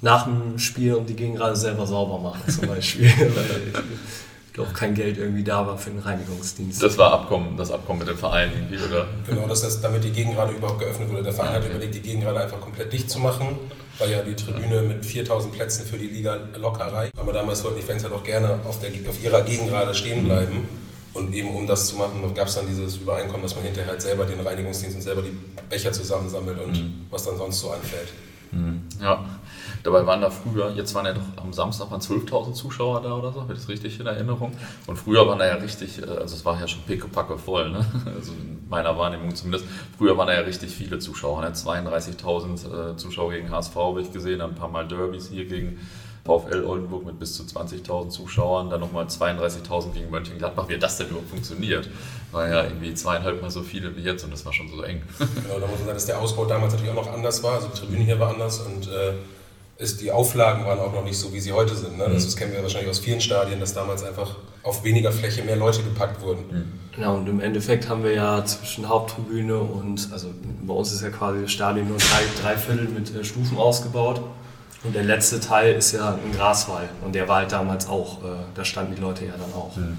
nach dem Spiel um die Gegengrade selber sauber machen zum Beispiel. doch kein Geld irgendwie da war für den Reinigungsdienst. Das war Abkommen, das Abkommen mit dem Verein irgendwie, oder? Genau, dass das, damit die Gegengrade überhaupt geöffnet wurde. Der Verein okay. hat überlegt, die Gegengrade einfach komplett dicht zu machen, weil ja die Tribüne mit 4000 Plätzen für die Liga locker reicht. Aber damals wollten die Fans halt auch gerne auf, der, auf ihrer Gegengrade stehen bleiben. Und eben um das zu machen, gab es dann dieses Übereinkommen, dass man hinterher halt selber den Reinigungsdienst und selber die Becher zusammensammelt und mhm. was dann sonst so anfällt. Mhm. Ja, dabei waren da früher, jetzt waren ja doch am Samstag waren 12.000 Zuschauer da oder so, habe ich das richtig in Erinnerung? Und früher waren da ja richtig, äh, also es war ja schon pickepacke voll, ne? also in meiner Wahrnehmung zumindest. Früher waren da ja richtig viele Zuschauer, ne? 32.000 äh, Zuschauer gegen HSV habe ich gesehen, ein paar Mal Derbys hier gegen VfL Oldenburg mit bis zu 20.000 Zuschauern, dann nochmal 32.000 gegen Mönchengladbach. Wie das denn überhaupt funktioniert? War ja irgendwie zweieinhalb Mal so viele wie jetzt und das war schon so eng. Genau, da muss man sagen, dass der Ausbau damals natürlich auch noch anders war. Also die Tribüne hier war anders und äh, ist, die Auflagen waren auch noch nicht so, wie sie heute sind. Ne? Das, das kennen wir wahrscheinlich aus vielen Stadien, dass damals einfach auf weniger Fläche mehr Leute gepackt wurden. Mhm. Genau, und im Endeffekt haben wir ja zwischen Haupttribüne und, also bei uns ist ja quasi das Stadion nur drei, drei Viertel mit äh, Stufen ausgebaut. Und der letzte Teil ist ja ein Graswall und der war halt damals auch, äh, da standen die Leute ja dann auch. Mhm.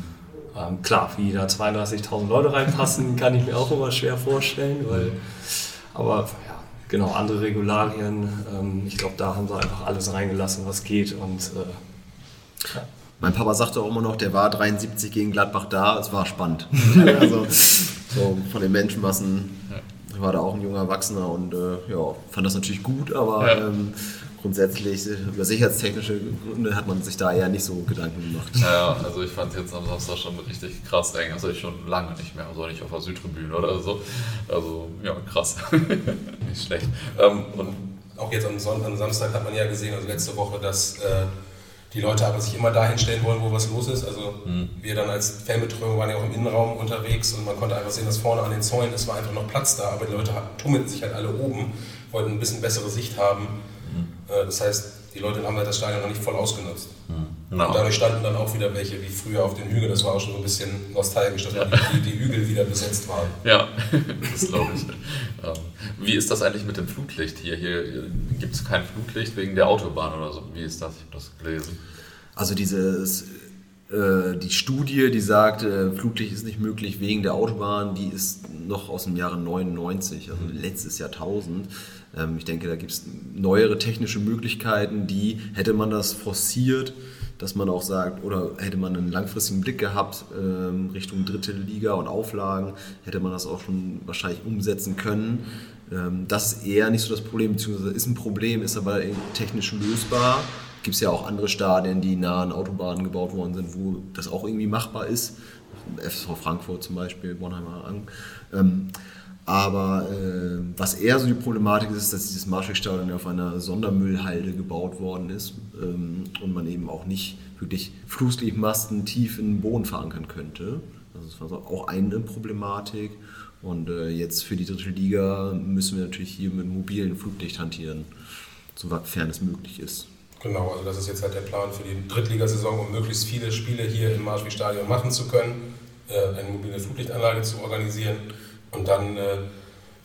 Ähm, klar, wie da 32.000 Leute reinpassen, kann ich mir auch immer schwer vorstellen, weil, aber ja, genau, andere Regularien, ähm, ich glaube, da haben sie einfach alles reingelassen, was geht und äh, ja. Mein Papa sagte auch immer noch, der war 73 gegen Gladbach da, es war spannend. also so von den Menschenmassen war da auch ein junger Erwachsener und äh, ja, fand das natürlich gut, aber ja. ähm, grundsätzlich über sicherheitstechnische Gründe hat man sich da eher nicht so Gedanken gemacht. Ja, also ich fand jetzt am Samstag schon richtig krass eng. Also ich schon lange nicht mehr, also nicht auf der Südtribüne oder so. Also ja, krass. nicht schlecht. Ähm, und auch jetzt am, Sonntag, am Samstag hat man ja gesehen, also letzte Woche, dass äh, die Leute aber sich immer dahin stellen wollen, wo was los ist. Also mhm. wir dann als Fanbetreuung waren ja auch im Innenraum unterwegs und man konnte einfach sehen, dass vorne an den Zäunen, es war einfach noch Platz da, aber die Leute tummelten sich halt alle oben, wollten ein bisschen bessere Sicht haben. Äh, das heißt, die Leute haben halt das Stadion noch nicht voll ausgenutzt. Mhm. Und dadurch standen dann auch wieder welche wie früher auf den Hügeln. Das war auch schon so ein bisschen nostalgisch, dass ja. die, die, Hügel wieder besetzt waren. Ja, das glaube ich. Ähm, wie ist das eigentlich mit dem Flutlicht hier? Hier gibt es kein Flutlicht wegen der Autobahn oder so. Wie ist das? Ich habe das gelesen. Also dieses äh, die Studie, die sagt, äh, Flutlicht ist nicht möglich wegen der Autobahn, die ist noch aus dem Jahre 99, also letztes Jahrtausend. Ähm, ich denke, da gibt es neuere technische Möglichkeiten, die hätte man das forciert, dass man auch sagt, oder hätte man einen langfristigen Blick gehabt ähm, Richtung dritte Liga und Auflagen, hätte man das auch schon wahrscheinlich umsetzen können. Ähm, das ist eher nicht so das Problem, beziehungsweise ist ein Problem, ist aber technisch lösbar. Gibt es ja auch andere Stadien, die nah an Autobahnen gebaut worden sind, wo das auch irgendwie machbar ist. FSV Frankfurt zum Beispiel, Bornheimer Ang. Ähm, aber äh, was eher so die Problematik ist, ist, dass dieses Marschwegstadion auf einer Sondermüllhalde gebaut worden ist ähm, und man eben auch nicht wirklich Flusslichtmasten tief in den Boden verankern könnte. Also das war auch eine Problematik. Und äh, jetzt für die dritte Liga müssen wir natürlich hier mit mobilen Fluglicht hantieren, sofern es möglich ist. Genau, also das ist jetzt halt der Plan für die Drittligasaison, um möglichst viele Spiele hier im Marschwegstadion machen zu können, äh, eine mobile Fluglichtanlage zu organisieren und dann äh,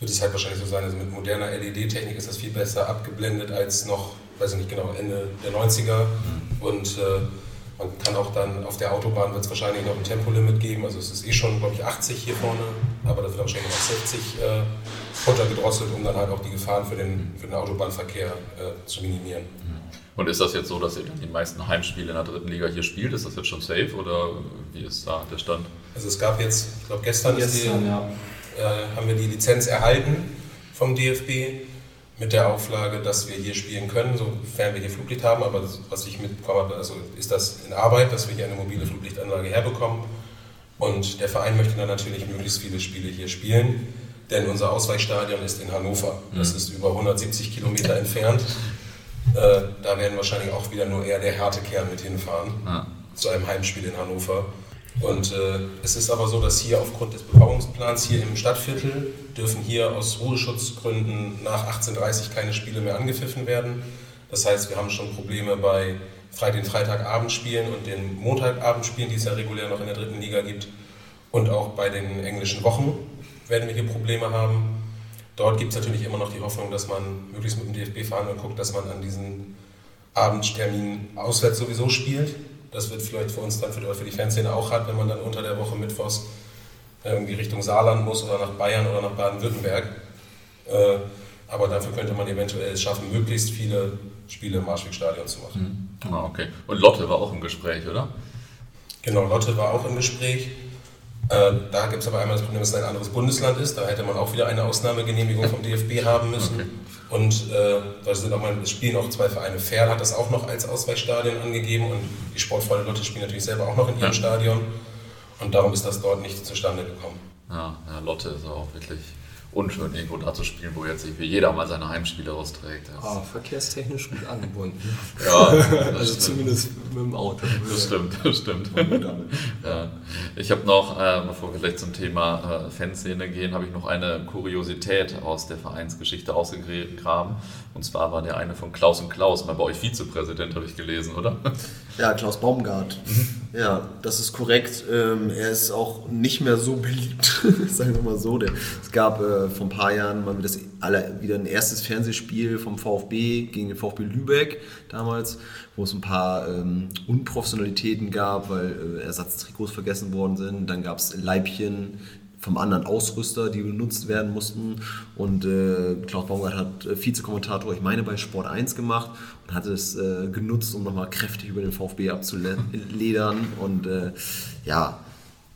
wird es halt wahrscheinlich so sein, also mit moderner LED-Technik ist das viel besser abgeblendet als noch, weiß ich nicht genau, Ende der 90er. Mhm. Und äh, man kann auch dann auf der Autobahn wird es wahrscheinlich noch ein Tempolimit geben. Also es ist eh schon, glaube ich, 80 hier vorne, aber das wird wahrscheinlich noch auf 60 äh, runtergedrosselt, um dann halt auch die Gefahren für den, für den Autobahnverkehr äh, zu minimieren. Mhm. Und ist das jetzt so, dass ihr die meisten Heimspiele in der dritten Liga hier spielt? Ist das jetzt schon safe oder wie ist da der Stand? Also es gab jetzt, ich glaube gestern, gestern ist die, ja äh, haben wir die Lizenz erhalten vom DFB mit der Auflage, dass wir hier spielen können, sofern wir hier Fluglicht haben. Aber was ich mitbekommen habe, also ist das in Arbeit, dass wir hier eine mobile Fluglichtanlage herbekommen. Und der Verein möchte dann natürlich möglichst viele Spiele hier spielen, denn unser Ausweichstadion ist in Hannover. Das mhm. ist über 170 Kilometer entfernt. Äh, da werden wahrscheinlich auch wieder nur eher der Härtekern mit hinfahren ja. zu einem Heimspiel in Hannover. Und äh, es ist aber so, dass hier aufgrund des Bebauungsplans hier im Stadtviertel dürfen hier aus Ruheschutzgründen nach 1830 keine Spiele mehr angepfiffen werden. Das heißt, wir haben schon Probleme bei den Freitagabendspielen und den Montagabendspielen, die es ja regulär noch in der dritten Liga gibt. Und auch bei den englischen Wochen werden wir hier Probleme haben. Dort gibt es natürlich immer noch die Hoffnung, dass man möglichst mit dem DFB fahren und guckt, dass man an diesen Abendtermin auswärts sowieso spielt. Das wird vielleicht für uns dann für die, für die Fanszene auch hart, wenn man dann unter der Woche mittwochs irgendwie Richtung Saarland muss oder nach Bayern oder nach Baden-Württemberg. Äh, aber dafür könnte man eventuell es schaffen, möglichst viele Spiele im Marschwegstadion zu machen. Mhm. Ah, okay. Und Lotte war auch im Gespräch, oder? Genau, Lotte war auch im Gespräch. Äh, da gibt es aber einmal das Problem, dass es ein anderes Bundesland ist. Da hätte man auch wieder eine Ausnahmegenehmigung vom DFB haben müssen. Okay. Und äh, da sind auch mal, es spielen auch zwei Vereine. Ferl hat das auch noch als Ausweichstadion angegeben und die Sportfreunde Lotte spielen natürlich selber auch noch in ihrem ja. Stadion. Und darum ist das dort nicht zustande gekommen. Ja, ja Lotte ist auch wirklich unschön, irgendwo da zu spielen, wo jetzt irgendwie jeder mal seine Heimspiele austrägt. Ah, verkehrstechnisch gut angebunden. ja, also zumindest mit dem Auto. Das stimmt, das stimmt. ja. Ich habe noch, äh, bevor wir gleich zum Thema äh, Fanszene gehen, habe ich noch eine Kuriosität aus der Vereinsgeschichte ausgegraben. Und zwar war der eine von Klaus und Klaus, mal bei euch Vizepräsident, habe ich gelesen, oder? Ja, Klaus Baumgart. Mhm. Ja, das ist korrekt. Ähm, er ist auch nicht mehr so beliebt, sagen wir mal so. es gab äh, vor ein paar Jahren mal wieder, alle, wieder ein erstes Fernsehspiel vom VfB gegen den VfB Lübeck damals, wo es ein paar ähm, Unprofessionalitäten gab, weil äh, Ersatztrikots vergessen worden sind. Dann gab es Leibchen vom anderen Ausrüster, die benutzt werden mussten. Und äh, Klaus Baumgart hat äh, Vizekommentator, ich meine, bei Sport 1 gemacht und hat es äh, genutzt, um nochmal kräftig über den VfB abzuledern. Und äh, ja,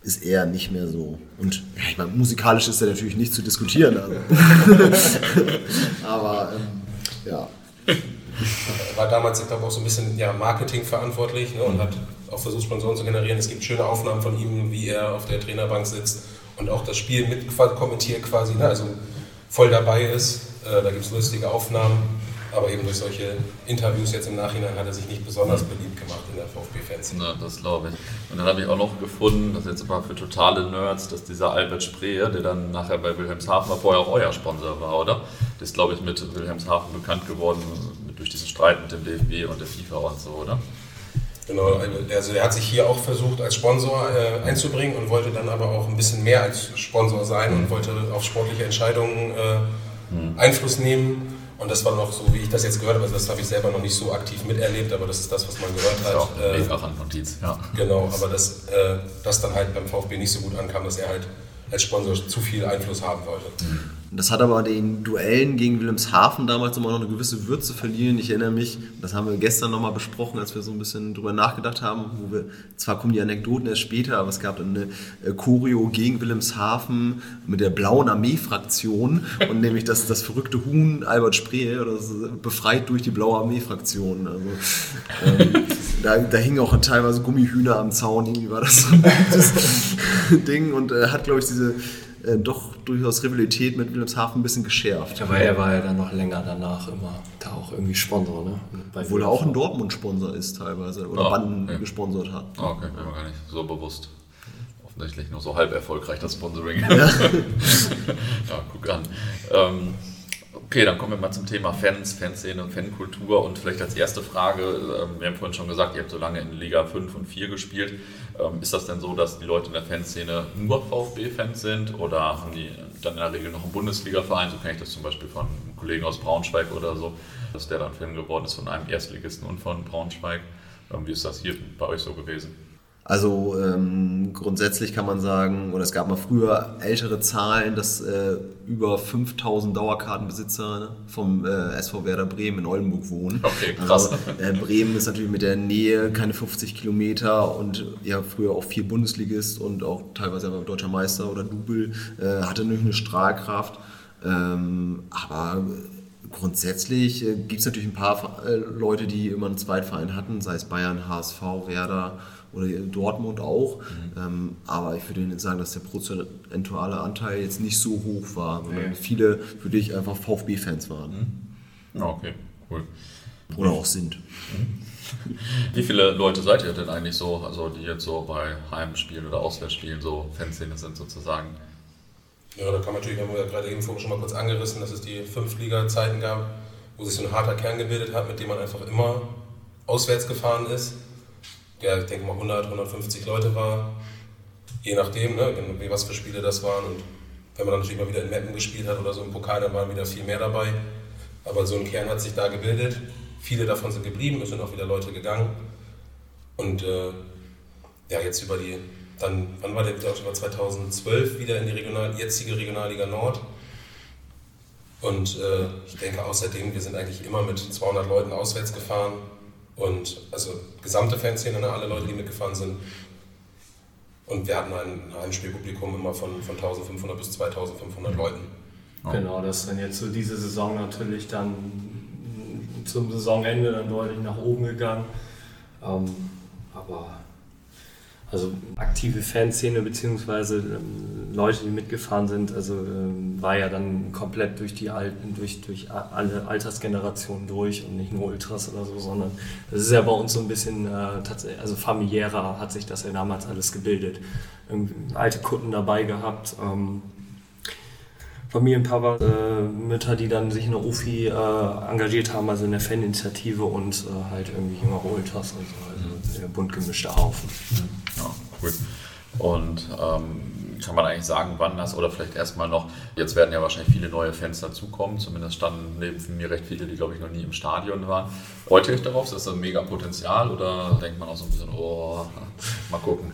ist eher nicht mehr so. Und ja, ich meine, musikalisch ist er natürlich nicht zu diskutieren. Also. Aber ähm, ja. Er war damals, ich glaube, auch so ein bisschen ja, Marketing verantwortlich ne, und hat auch versucht, Sponsoren zu generieren. Es gibt schöne Aufnahmen von ihm, wie er auf der Trainerbank sitzt und auch das Spiel mit kommentiert quasi, ne? also voll dabei ist. Äh, da gibt es lustige Aufnahmen, aber eben durch solche Interviews jetzt im Nachhinein hat er sich nicht besonders beliebt gemacht in der VfB-Fans. Ja, das glaube ich. Und dann habe ich auch noch gefunden, das ist jetzt aber für totale Nerds, dass dieser Albert Spreer, der dann nachher bei Wilhelmshaven war, vorher auch euer Sponsor war, oder? Der ist, glaube ich, mit Wilhelmshaven bekannt geworden durch diesen Streit mit dem DFB und der FIFA und so, oder? Genau, also er hat sich hier auch versucht als Sponsor äh, einzubringen und wollte dann aber auch ein bisschen mehr als Sponsor sein und wollte auf sportliche Entscheidungen äh, mhm. Einfluss nehmen. Und das war noch so, wie ich das jetzt gehört habe, also das habe ich selber noch nicht so aktiv miterlebt, aber das ist das, was man gehört hat. Auch äh, mega Notiz, ja. Genau, aber dass äh, das dann halt beim VfB nicht so gut ankam, dass er halt als Sponsor zu viel Einfluss haben wollte. Mhm. Das hat aber den Duellen gegen Wilhelmshaven damals immer noch eine gewisse Würze verliehen. Ich erinnere mich, das haben wir gestern nochmal besprochen, als wir so ein bisschen drüber nachgedacht haben, wo wir, zwar kommen die Anekdoten erst später, aber es gab eine äh, Choreo gegen Wilhelmshaven mit der blauen Armee-Fraktion und nämlich das, das verrückte Huhn Albert Spree, das befreit durch die blaue Armee-Fraktion. Also, ähm, da, da hingen auch teilweise Gummihühner am Zaun, irgendwie war das so ein Ding und äh, hat, glaube ich, diese äh, doch durchaus Rivalität mit Wilhelmshaven ein bisschen geschärft. Aber er war ja dann noch länger danach immer da auch irgendwie Sponsor, ne? Bei Obwohl er auch ein Dortmund-Sponsor ist teilweise oder oh, Banden okay. gesponsert hat. Oh, okay, war mir gar nicht so bewusst. Offensichtlich nur so halb erfolgreich das Sponsoring. Ja, ja guck an. Ähm, Okay, dann kommen wir mal zum Thema Fans, Fanszene und Fankultur. Und vielleicht als erste Frage, ähm, wir haben vorhin schon gesagt, ihr habt so lange in Liga 5 und 4 gespielt. Ähm, ist das denn so, dass die Leute in der Fanszene nur VfB-Fans sind oder haben die dann in der Regel noch einen Bundesliga-Verein? So kenne ich das zum Beispiel von einem Kollegen aus Braunschweig oder so, dass der dann Fan geworden ist von einem Erstligisten und von Braunschweig. Ähm, wie ist das hier bei euch so gewesen? Also ähm, grundsätzlich kann man sagen, oder es gab mal früher ältere Zahlen, dass äh, über 5000 Dauerkartenbesitzer ne, vom äh, SV Werder Bremen in Oldenburg wohnen. Okay, krass. Also, äh, Bremen ist natürlich mit der Nähe keine 50 Kilometer und ja früher auch vier Bundesligist und auch teilweise aber deutscher Meister oder Double, äh, hatte natürlich eine Strahlkraft. Ähm, aber grundsätzlich äh, gibt es natürlich ein paar äh, Leute, die immer einen Zweitverein hatten, sei es Bayern, HSV, Werder oder Dortmund auch. Mhm. Ähm, aber ich würde nicht sagen, dass der prozentuale Anteil jetzt nicht so hoch war, sondern nee. viele für dich einfach VfB-Fans waren. Mhm. okay, cool. oder auch sind. Wie viele Leute seid ihr denn eigentlich so, also die jetzt so bei Heimspielen oder Auswärtsspielen so Fanszene sind sozusagen? Ja, da kann man natürlich, haben wir ja gerade eben vorhin schon mal kurz angerissen, dass es die Fünftliga-Zeiten gab, wo sich so ein harter Kern gebildet hat, mit dem man einfach immer auswärts gefahren ist. Der, ich denke mal, 100, 150 Leute war, je nachdem, ne, was für Spiele das waren. Und wenn man dann natürlich mal wieder in Meppen gespielt hat oder so im Pokal, dann waren wieder viel mehr dabei. Aber so ein Kern hat sich da gebildet. Viele davon sind geblieben, es sind auch wieder Leute gegangen. Und äh, ja, jetzt über die, dann, wann war der wieder? Über 2012 wieder in die Regional, jetzige Regionalliga Nord. Und äh, ich denke außerdem, wir sind eigentlich immer mit 200 Leuten auswärts gefahren. Und also gesamte Fanszene, ne, alle Leute, die mitgefahren sind. Und wir hatten ein Heimspielpublikum immer von, von 1500 bis 2500 Leuten. Genau, das ist dann jetzt so diese Saison natürlich dann zum Saisonende dann deutlich nach oben gegangen. Ähm, aber also aktive Fanszene beziehungsweise ähm, Leute, die mitgefahren sind, also ähm, war ja dann komplett durch die alten, durch, durch alle Altersgenerationen durch und nicht nur Ultras oder so, sondern das ist ja bei uns so ein bisschen äh, also familiärer hat sich das ja damals alles gebildet. Irgendwie alte Kunden dabei gehabt. Ähm, Familienpapa, äh, Mütter, die dann sich in der UFI äh, engagiert haben, also in der Faninitiative und äh, halt irgendwie jüngere Ultras und so, also der bunt gemischte Haufen. Ja, cool. Und ähm, kann man eigentlich sagen, wann das, oder vielleicht erstmal noch, jetzt werden ja wahrscheinlich viele neue Fans dazukommen, zumindest standen neben mir recht viele, die glaube ich noch nie im Stadion waren. Freut ihr euch darauf? Ist das ein mega Potenzial oder denkt man auch so ein bisschen, oh, mal gucken?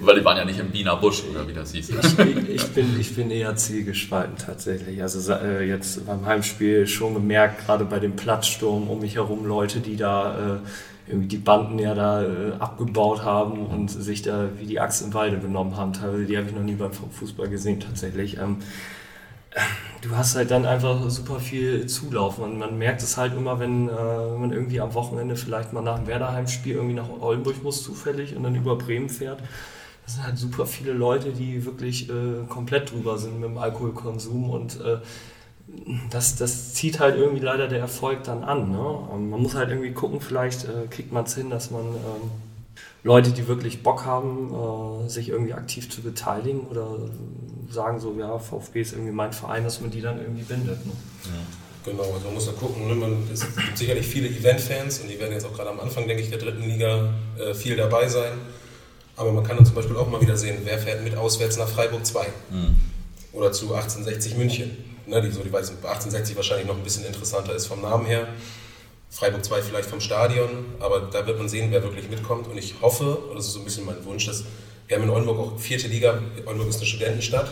Weil die waren ja nicht im Wiener Busch oder wie das hieß. Ich, ich, bin, ich bin eher zielgespalten tatsächlich. Also äh, jetzt beim Heimspiel schon gemerkt, gerade bei dem Platzsturm um mich herum, Leute, die da äh, irgendwie die Banden ja da äh, abgebaut haben und sich da wie die Axt im Walde benommen haben. Teilweise, die habe ich noch nie beim Fußball gesehen tatsächlich. Ähm, du hast halt dann einfach super viel Zulauf und man merkt es halt immer, wenn, äh, man irgendwie am Wochenende vielleicht mal nach dem Werderheim-Spiel irgendwie nach Oldenburg muss zufällig und dann über Bremen fährt. Das sind halt super viele Leute, die wirklich äh, komplett drüber sind mit dem Alkoholkonsum und äh, das, das zieht halt irgendwie leider der Erfolg dann an. Ne? Man muss halt irgendwie gucken, vielleicht äh, kriegt man es hin, dass man ähm, Leute, die wirklich Bock haben, äh, sich irgendwie aktiv zu beteiligen oder sagen so, ja, VfB ist irgendwie mein Verein, dass man die dann irgendwie bindet. Ne? Ja. Genau, also man muss da gucken, ne? man, es gibt sicherlich viele Event-Fans und die werden jetzt auch gerade am Anfang, denke ich, der dritten Liga äh, viel dabei sein. Aber man kann dann zum Beispiel auch mal wieder sehen, wer fährt mit auswärts nach Freiburg 2 mhm. oder zu 1860 München. Ne, die, so, die, weil 1860 wahrscheinlich noch ein bisschen interessanter ist vom Namen her. Freiburg 2 vielleicht vom Stadion, aber da wird man sehen, wer wirklich mitkommt. Und ich hoffe, und das ist so ein bisschen mein Wunsch, dass wir haben in Oldenburg auch vierte Liga. Oldenburg ist eine Studentenstadt.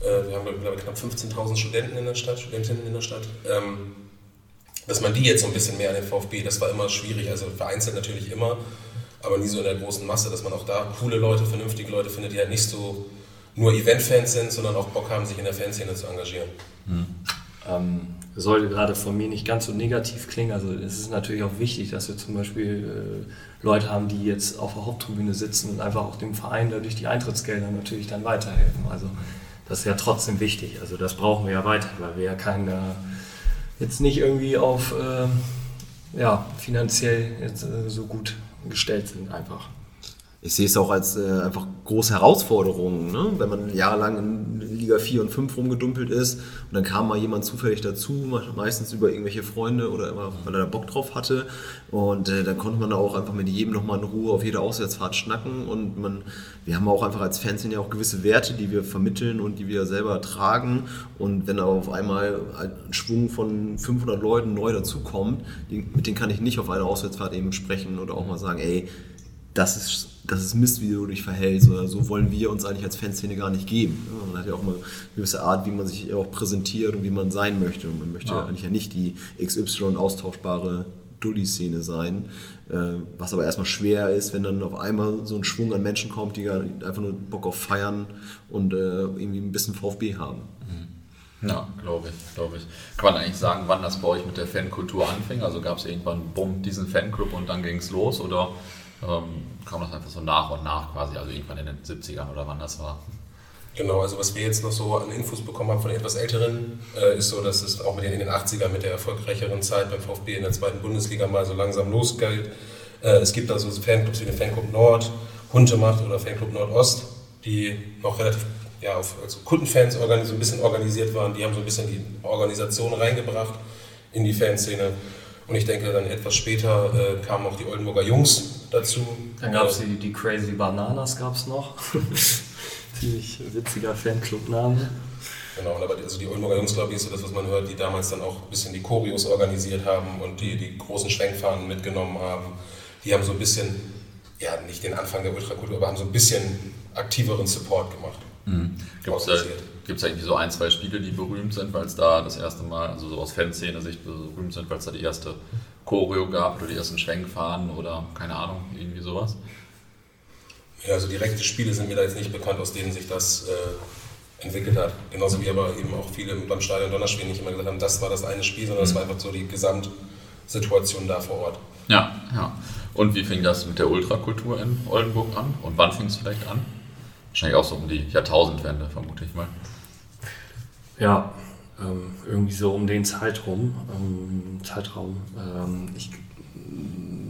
Äh, wir haben, glaube ich, knapp 15.000 Studenten in der Stadt, Studentinnen in der Stadt. Ähm, dass man die jetzt so ein bisschen mehr an den VfB, das war immer schwierig. Also vereinzelt natürlich immer, aber nie so in der großen Masse, dass man auch da coole Leute, vernünftige Leute findet, die halt nicht so nur Event-Fans sind, sondern auch Bock haben, sich in der Fanszene zu engagieren. Hm. Ähm, sollte gerade von mir nicht ganz so negativ klingen. Also es ist natürlich auch wichtig, dass wir zum Beispiel äh, Leute haben, die jetzt auf der Haupttribüne sitzen und einfach auch dem Verein dadurch die Eintrittsgelder natürlich dann weiterhelfen. Also das ist ja trotzdem wichtig. Also das brauchen wir ja weiter, weil wir ja keine, jetzt nicht irgendwie auf äh, ja, finanziell jetzt, äh, so gut gestellt sind einfach ich sehe es auch als äh, einfach große Herausforderung, ne? wenn man jahrelang in Liga 4 und 5 rumgedumpelt ist und dann kam mal jemand zufällig dazu, meistens über irgendwelche Freunde oder immer, weil er da Bock drauf hatte. Und äh, dann konnte man auch einfach mit jedem nochmal in Ruhe auf jeder Auswärtsfahrt schnacken. Und man, wir haben auch einfach als Fans ja auch gewisse Werte, die wir vermitteln und die wir selber tragen. Und wenn da auf einmal ein Schwung von 500 Leuten neu dazukommt, mit denen kann ich nicht auf einer Auswärtsfahrt eben sprechen oder auch mal sagen, ey, das ist, das ist Mist, wie du dich verhältst. Oder so wollen wir uns eigentlich als Fanszene gar nicht geben. Man hat ja auch mal eine gewisse Art, wie man sich auch präsentiert und wie man sein möchte. Und man möchte ja. eigentlich ja nicht die XY austauschbare Dulli-Szene sein. Äh, was aber erstmal schwer ist, wenn dann auf einmal so ein Schwung an Menschen kommt, die einfach nur Bock auf Feiern und äh, irgendwie ein bisschen VfB haben. Mhm. Ja, glaube ich, glaube ich. Kann man eigentlich sagen, wann das bei euch mit der Fankultur anfing? Also gab es irgendwann, bumm, diesen Fanclub und dann ging es los? Oder ähm, kam das einfach so nach und nach quasi, also irgendwann in den 70ern oder wann das war. Genau, also was wir jetzt noch so an Infos bekommen haben von etwas Älteren, äh, ist so, dass es auch mit den, in den 80ern mit der erfolgreicheren Zeit beim VfB in der zweiten Bundesliga mal so langsam losgeht. Äh, es gibt also Fanclubs wie den Fanclub Nord, Huntemacht oder Fanclub Nordost, die noch relativ ja, auf also Kundenfans so ein bisschen organisiert waren. Die haben so ein bisschen die Organisation reingebracht in die Fanszene. Und ich denke, dann etwas später äh, kamen auch die Oldenburger Jungs dazu. Dann gab es die, die Crazy Bananas gab es noch. Ziemlich witziger Fanclub-Name. Genau, aber also die Oldenburger Jungs, glaube ich, ist so das, was man hört, die damals dann auch ein bisschen die Choreos organisiert haben und die, die großen Schwenkfahnen mitgenommen haben. Die haben so ein bisschen, ja, nicht den Anfang der Ultrakultur, aber haben so ein bisschen aktiveren Support gemacht. Mhm. Gibt es da, eigentlich so ein, zwei Spiele, die berühmt sind, weil es da das erste Mal, also so aus Fanszene-Sicht berühmt sind, weil es da die erste Choreo gab oder die ersten Schwenkfahnen oder keine Ahnung, irgendwie sowas? Ja, also direkte Spiele sind mir da jetzt nicht bekannt, aus denen sich das äh, entwickelt hat. Genauso wie aber eben auch viele beim Stadion Donnerschweden nicht immer gesagt haben, das war das eine Spiel, sondern es mhm. war einfach so die Gesamtsituation da vor Ort. Ja, ja. Und wie fing das mit der Ultrakultur in Oldenburg an? Und wann fing es vielleicht an? Wahrscheinlich auch so um die Jahrtausendwende, vermute ich mal. Ja, ähm, irgendwie so um den Zeitraum. Ähm, Zeitraum. Ähm, ich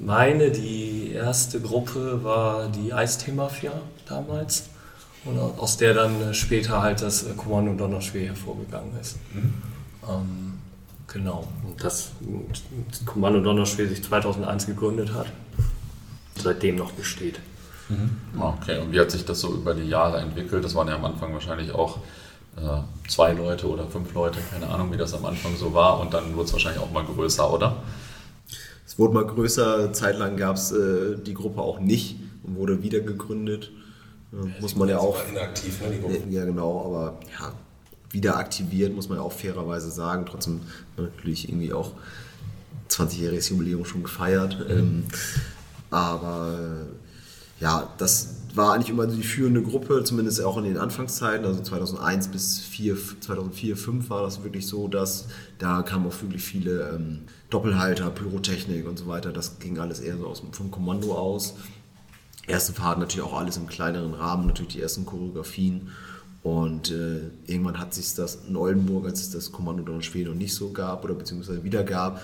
meine, die erste Gruppe war die Eistee-Mafia damals. Und aus der dann später halt das Kommando Donnerschwer hervorgegangen ist. Mhm. Ähm, genau. Und das, das Kommando Donnerschwer sich 2001 gegründet hat. Seitdem noch besteht. Mhm. Okay, und wie hat sich das so über die Jahre entwickelt? Das waren ja am Anfang wahrscheinlich auch zwei Leute oder fünf Leute, keine Ahnung, wie das am Anfang so war. Und dann wurde es wahrscheinlich auch mal größer, oder? Es wurde mal größer, zeitlang gab es äh, die Gruppe auch nicht und wurde wieder gegründet. Äh, ja, muss man ja auch. Inaktiv, ne, die Gruppe. Ja, genau, aber ja, wieder aktiviert, muss man ja auch fairerweise sagen. Trotzdem natürlich irgendwie auch 20-jähriges Jubiläum schon gefeiert. Mhm. Ähm, aber ja, das war eigentlich immer die führende Gruppe, zumindest auch in den Anfangszeiten, also 2001 bis 4, 2004, 2005 war das wirklich so, dass da kamen auch wirklich viele ähm, Doppelhalter, Pyrotechnik und so weiter. Das ging alles eher so aus, vom Kommando aus. Erste Fahrt natürlich auch alles im kleineren Rahmen, natürlich die ersten Choreografien. Und äh, irgendwann hat sich das in Oldenburg, als es das Kommando Donner Schwede noch nicht so gab oder beziehungsweise wieder gab,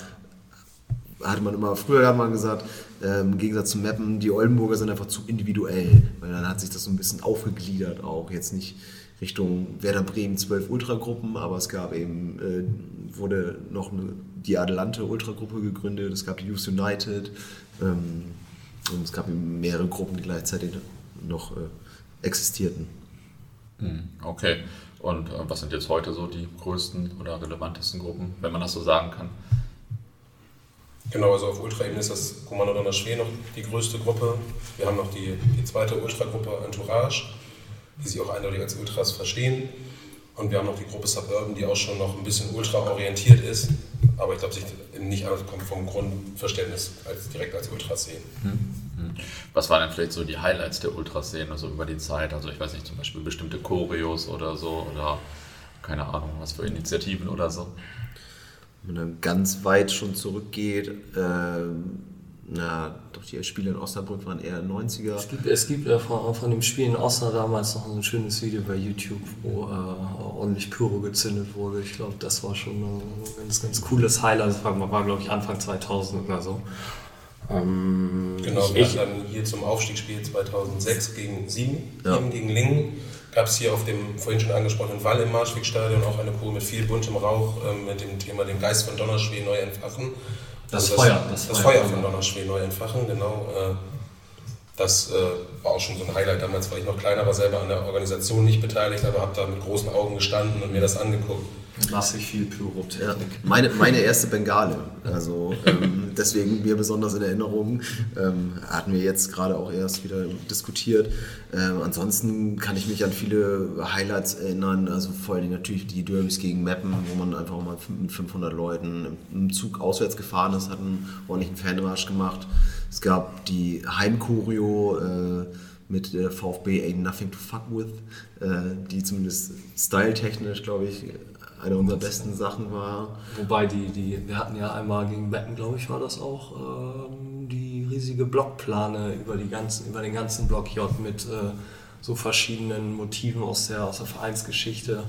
hatte man immer, früher hat man gesagt, ähm, im Gegensatz zu Mappen, die Oldenburger sind einfach zu individuell, weil dann hat sich das so ein bisschen aufgegliedert auch, jetzt nicht Richtung Werder Bremen zwölf Ultragruppen, aber es gab eben, äh, wurde noch eine, die Adelante Ultragruppe gegründet, es gab die Youth United ähm, und es gab eben mehrere Gruppen, die gleichzeitig noch äh, existierten. Hm, okay, und äh, was sind jetzt heute so die größten oder relevantesten Gruppen, wenn man das so sagen kann? Genau, also auf Ultraebene ist das Kommando Donner Schwee noch die größte Gruppe. Wir haben noch die, die zweite Ultragruppe Entourage, die sich auch eindeutig als Ultras verstehen. Und wir haben noch die Gruppe Suburban, die auch schon noch ein bisschen ultra-orientiert ist, aber ich glaube, sich nicht ankommt vom Grundverständnis als, direkt als Ultras sehen. Hm, hm. Was waren denn vielleicht so die Highlights der Ultraszene, also über die Zeit? Also ich weiß nicht, zum Beispiel bestimmte Choreos oder so oder keine Ahnung, was für Initiativen oder so? Wenn man ganz weit schon zurückgeht, äh, na, doch die Spiele in Osnabrück waren eher 90er. Es gibt, es gibt äh, von, von, dem Spiel in Osnabrück damals noch ein schönes Video bei YouTube, wo äh, ordentlich Pyro gezündet wurde. Ich glaube, das war schon ein ganz, ganz cooles Highlight. Das war, war glaube ich, Anfang 2000 oder so. Ähm, genau, wir hatten dann hier zum Aufstiegsspiel 2006 gegen Siegen, ja. gegen Lingen gab es hier auf dem vorhin schon angesprochenen Wall im Marschwegstadion auch eine Kuh mit viel buntem Rauch ähm, mit dem Thema den Geist von Donnerschwee neu entfachen. Das, also Feuer. Das, das Feuer, Feuer von Donnerschwee neu entfachen, genau. Äh, das äh, war auch schon so ein Highlight. Damals war ich noch kleiner, war selber an der Organisation nicht beteiligt, aber habe da mit großen Augen gestanden und mir das angeguckt. Massig viel Pyrotechnik. Ja, meine, meine erste Bengale. Also ähm, deswegen mir besonders in Erinnerung. Ähm, hatten wir jetzt gerade auch erst wieder diskutiert. Ähm, ansonsten kann ich mich an viele Highlights erinnern. Also vor allem natürlich die Derbys gegen Meppen, wo man einfach mal mit 500 Leuten im Zug auswärts gefahren ist, hat einen ordentlichen Fanrush gemacht. Es gab die Heimkurio. Äh, mit der VfB Ain't Nothing to Fuck With, äh, die zumindest styletechnisch, glaube ich, eine unserer besten Sachen war. Wobei die, die, wir hatten ja einmal gegen Becken, glaube ich, war das auch, ähm, die riesige Blockplane über, die ganzen, über den ganzen Block J mit äh, so verschiedenen Motiven aus der, aus der Vereinsgeschichte.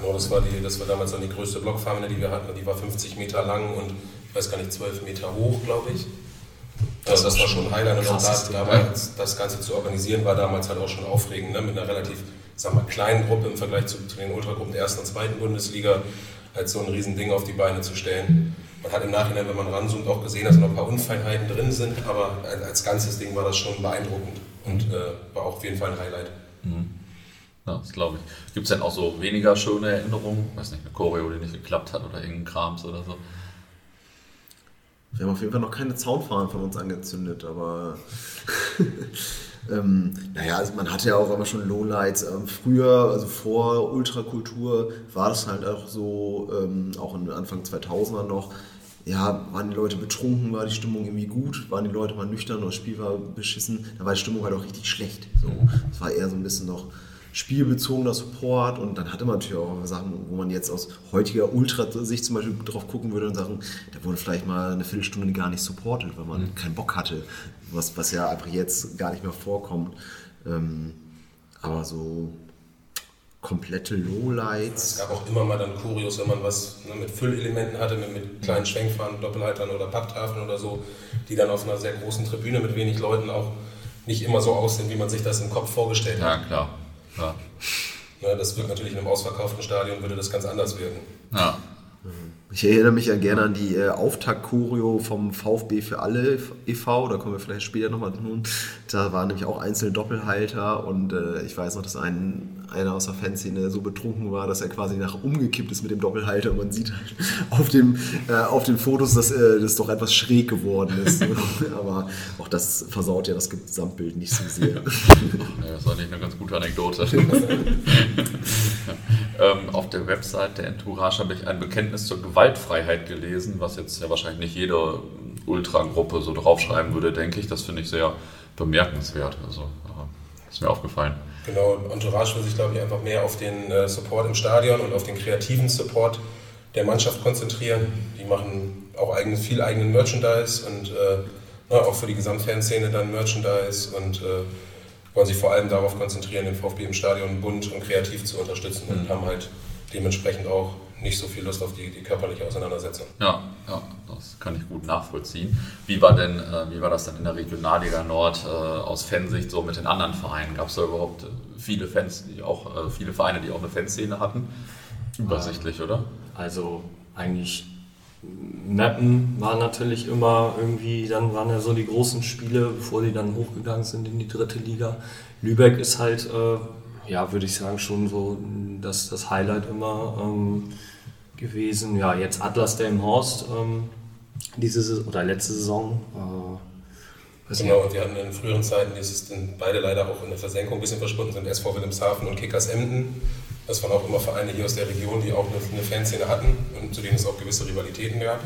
Genau, das war, die, das war damals dann die größte Blockfarbe, die wir hatten. Die war 50 Meter lang und ich weiß gar nicht, 12 Meter hoch, glaube ich. Das, das war schon ein Highlight und da, damals, das Ganze zu organisieren war damals halt auch schon aufregend, ne? mit einer relativ sag mal, kleinen Gruppe im Vergleich zu, zu den Ultragruppen der ersten und zweiten Bundesliga, halt so ein Riesending auf die Beine zu stellen. Man hat im Nachhinein, wenn man ranzoomt, auch gesehen, dass noch ein paar Unfeinheiten drin sind, aber als ganzes Ding war das schon beeindruckend und äh, war auch auf jeden Fall ein Highlight. Mhm. Ja, das glaube ich. Gibt es denn auch so weniger schöne Erinnerungen? Weiß nicht, eine Choreo, die nicht geklappt hat oder irgendein Krams oder so? Wir haben auf jeden Fall noch keine Zaunfahnen von uns angezündet, aber ähm, naja, also man hatte ja auch immer schon Lowlights. Ähm, früher, also vor Ultrakultur, war das halt auch so, ähm, auch in Anfang 2000er noch, ja, waren die Leute betrunken, war die Stimmung irgendwie gut, waren die Leute mal nüchtern, das Spiel war beschissen, da war die Stimmung halt auch richtig schlecht. So. Es war eher so ein bisschen noch spielbezogener Support und dann hatte man natürlich auch Sachen, wo man jetzt aus heutiger Ultra-Sicht zum Beispiel drauf gucken würde und sagen, da wurde vielleicht mal eine Viertelstunde gar nicht supportet, weil man mhm. keinen Bock hatte, was, was ja einfach jetzt gar nicht mehr vorkommt. Ähm, aber so komplette Lowlights. Es gab auch immer mal dann Kurios, wenn man was ne, mit Füllelementen hatte, mit, mit kleinen Schwenkfahnen, Doppelhaltern oder Papptafeln oder so, die dann auf einer sehr großen Tribüne mit wenig Leuten auch nicht immer so aussehen, wie man sich das im Kopf vorgestellt hat. Ja, klar. Ja. Ja, das wird natürlich in einem ausverkauften Stadion würde das ganz anders wirken. Ja. Ich erinnere mich ja gerne an die äh, Auftakt-Choreo vom VfB für alle e.V., da kommen wir vielleicht später nochmal tun. Da waren nämlich auch einzelne Doppelhalter und äh, ich weiß noch, dass ein, einer aus der Fanszene so betrunken war, dass er quasi nach umgekippt ist mit dem Doppelhalter und man sieht halt auf, dem, äh, auf den Fotos, dass äh, das doch etwas schräg geworden ist. Aber auch das versaut ja das Gesamtbild nicht so sehr. das war nicht eine ganz gute Anekdote. ähm, auf der Website der Entourage habe ich ein Bekenntnis zur Gewaltfreiheit gelesen, was jetzt ja wahrscheinlich nicht jede Ultragruppe so draufschreiben würde, denke ich. Das finde ich sehr bemerkenswert. Also äh, ist mir aufgefallen. Genau, Entourage will sich, glaube ich, einfach mehr auf den äh, Support im Stadion und auf den kreativen Support der Mannschaft konzentrieren. Die machen auch eigen, viel eigenen Merchandise und äh, na, auch für die Gesamtfanszene dann Merchandise und äh, wollen sich vor allem darauf konzentrieren, den VfB im Stadion bunt und kreativ zu unterstützen und mhm. haben halt dementsprechend auch nicht so viel Lust auf die, die körperliche Auseinandersetzung. Ja, ja, das kann ich gut nachvollziehen. Wie war denn, äh, wie war das dann in der Regionalliga Nord äh, aus Fansicht so mit den anderen Vereinen? Gab es da überhaupt äh, viele Fans, die auch, äh, viele Vereine, die auch eine Fanszene hatten? Übersichtlich, oder? Also eigentlich Mappen war natürlich immer irgendwie, dann waren ja so die großen Spiele, bevor die dann hochgegangen sind in die dritte Liga. Lübeck ist halt, äh, ja, würde ich sagen, schon so das, das Highlight immer ähm, gewesen. Ja, jetzt Atlas der im Horst, ähm, diese oder letzte Saison. Äh, genau, und wir hatten in früheren Zeiten, die sind beide leider auch in der Versenkung ein bisschen verschwunden, sind SV Wilhelmshaven und Kickers Emden. Das waren auch immer Vereine hier aus der Region, die auch eine, Fanszene hatten und zu denen es auch gewisse Rivalitäten gab.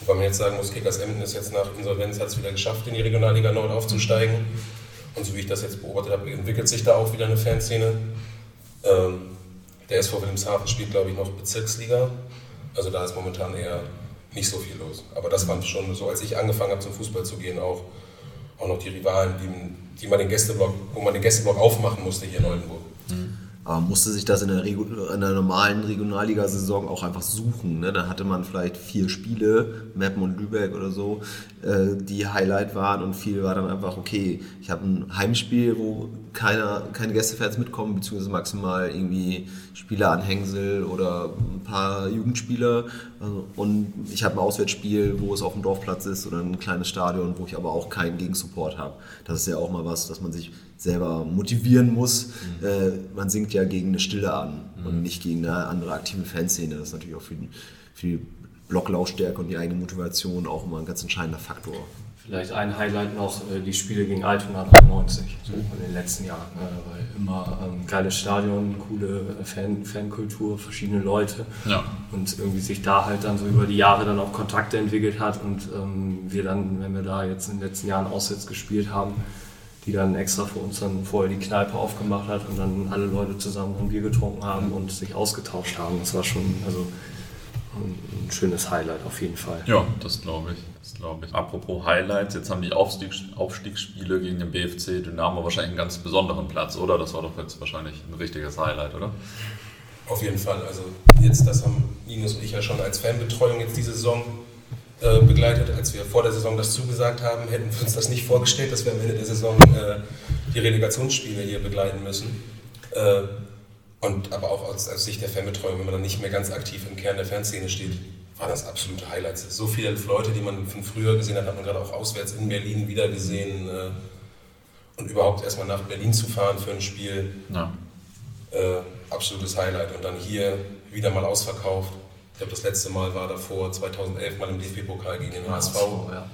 Wobei man jetzt sagen muss, Kickers Emden ist jetzt nach Insolvenz hat es wieder geschafft, in die Regionalliga Nord aufzusteigen. Und so wie ich das jetzt beobachtet habe, entwickelt sich da auch wieder eine Fanszene. Ähm, der SV Wilhelmshaven spielt, glaube ich, noch Bezirksliga. Also da ist momentan eher nicht so viel los. Aber das waren schon so, als ich angefangen habe, zum Fußball zu gehen, auch, auch noch die Rivalen, die, die man den Gästeblock, wo man den Gästeblock aufmachen musste hier in Oldenburg. Mhm. Aber musste sich das in der, in der normalen Regionalliga-Saison auch einfach suchen. Ne? Da hatte man vielleicht vier Spiele, Meppen und Lübeck oder so, äh, die Highlight waren und viel war dann einfach, okay, ich habe ein Heimspiel, wo keiner, keine Gästefans mitkommen, beziehungsweise maximal irgendwie Spieleranhängsel oder ein paar Jugendspieler. Also, und ich habe ein Auswärtsspiel, wo es auf dem Dorfplatz ist oder ein kleines Stadion, wo ich aber auch keinen Gegensupport habe. Das ist ja auch mal was, dass man sich selber motivieren muss. Mhm. Äh, man singt ja gegen eine Stille an mhm. und nicht gegen eine andere aktive Fanszene. Das ist natürlich auch für, für die Blocklaufstärke und die eigene Motivation auch immer ein ganz entscheidender Faktor. Vielleicht ein Highlight noch, äh, die Spiele gegen Altona 93, so in den letzten Jahren. Ne? Weil immer ähm, geiles Stadion, coole Fan, Fankultur, verschiedene Leute. Ja. Und irgendwie sich da halt dann so über die Jahre dann auch Kontakte entwickelt hat und ähm, wir dann, wenn wir da jetzt in den letzten Jahren auswärts gespielt haben, die dann extra für uns dann vorher die Kneipe aufgemacht hat und dann alle Leute zusammen ein Bier getrunken haben und sich ausgetauscht haben. Das war schon, also ein schönes Highlight auf jeden Fall. Ja, das glaube ich. Das glaube ich. Apropos Highlights, jetzt haben die Aufstiegs Aufstiegsspiele gegen den BFC Dynamo wahrscheinlich einen ganz besonderen Platz, oder? Das war doch jetzt wahrscheinlich ein richtiges Highlight, oder? Auf jeden Fall. Also jetzt, das haben Linus und ich ja schon als Fanbetreuung jetzt diese Saison äh, begleitet. Als wir vor der Saison das zugesagt haben, hätten wir uns das nicht vorgestellt, dass wir am Ende der Saison äh, die Relegationsspiele hier begleiten müssen. Äh, und aber auch aus, aus, Sicht der Fanbetreuung, wenn man dann nicht mehr ganz aktiv im Kern der Fanszene steht, war das absolute Highlights. So viele Leute, die man von früher gesehen hat, hat man gerade auch auswärts in Berlin wieder gesehen. Äh, und überhaupt erstmal nach Berlin zu fahren für ein Spiel, ja. äh, absolutes Highlight. Und dann hier wieder mal ausverkauft. Ich glaube, das letzte Mal war davor 2011 mal im DFB-Pokal gegen den HSV. Ja.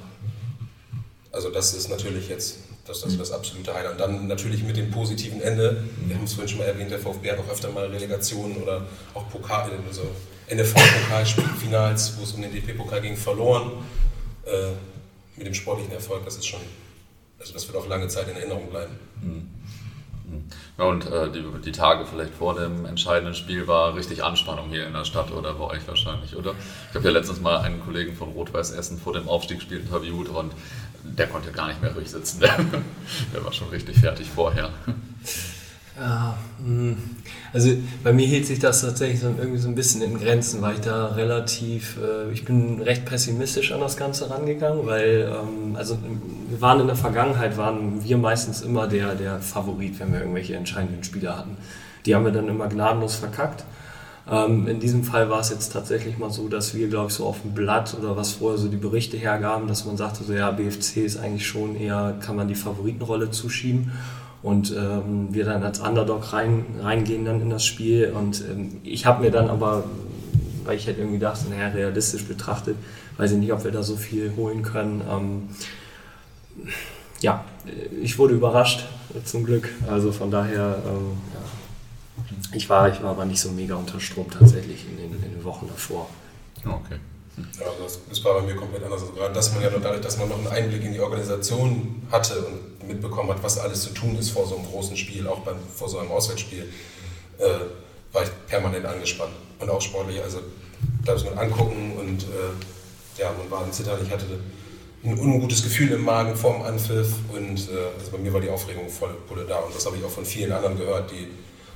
Also das ist natürlich jetzt das, das, das absolute Highlight. Und dann natürlich mit dem positiven Ende. Wir haben es vorhin schon mal erwähnt, der VfB hat auch öfter mal Relegationen oder auch Pokal, also NFV-Pokalfinals, wo es um den DFB-Pokal ging, verloren. Äh, mit dem sportlichen Erfolg, das ist schon, also das wird auf lange Zeit in Erinnerung bleiben. Mhm. Ja, und äh, die, die, Tage vielleicht vor dem entscheidenden Spiel war richtig Anspannung hier in der Stadt oder bei euch wahrscheinlich, oder? Ich habe ja letztens mal einen Kollegen von Rot-Weiß Essen vor dem Aufstiegsspiel interviewt und der konnte gar nicht mehr ruhig sitzen. Der, der war schon richtig fertig vorher. Ja, hm. also bei mir hielt sich das tatsächlich so irgendwie so ein bisschen in Grenzen, weil ich da relativ, äh, ich bin recht pessimistisch an das Ganze rangegangen, weil ähm, also wir waren in der Vergangenheit, waren wir meistens immer der, der Favorit, wenn wir irgendwelche entscheidenden Spieler hatten. Die haben wir dann immer gnadenlos verkackt. Ähm, in diesem Fall war es jetzt tatsächlich mal so, dass wir, glaube ich, so auf dem Blatt oder was vorher so die Berichte hergaben, dass man sagte, so ja, BFC ist eigentlich schon eher, kann man die Favoritenrolle zuschieben und ähm, wir dann als Underdog rein, reingehen dann in das Spiel. Und ähm, ich habe mir dann aber, weil ich halt irgendwie dachte, naja, realistisch betrachtet, weiß ich nicht, ob wir da so viel holen können. Ähm, ja, ich wurde überrascht, zum Glück. Also von daher, ähm, ja. ich, war, ich war aber nicht so mega unter Strom tatsächlich in den, in den Wochen davor. Okay. Ja, das, das, war bei mir komplett anders. Also gerade, dass man ja noch dadurch, dass man noch einen Einblick in die Organisation hatte und mitbekommen hat, was alles zu tun ist vor so einem großen Spiel, auch beim, vor so einem Auswärtsspiel, äh, war ich permanent angespannt. Und auch sportlich. Also da muss man angucken und äh, ja, man war in Zittern. Ich hatte ein ungutes Gefühl im Magen vor dem Anpfiff und äh, also bei mir war die Aufregung voll da. Und das habe ich auch von vielen anderen gehört, die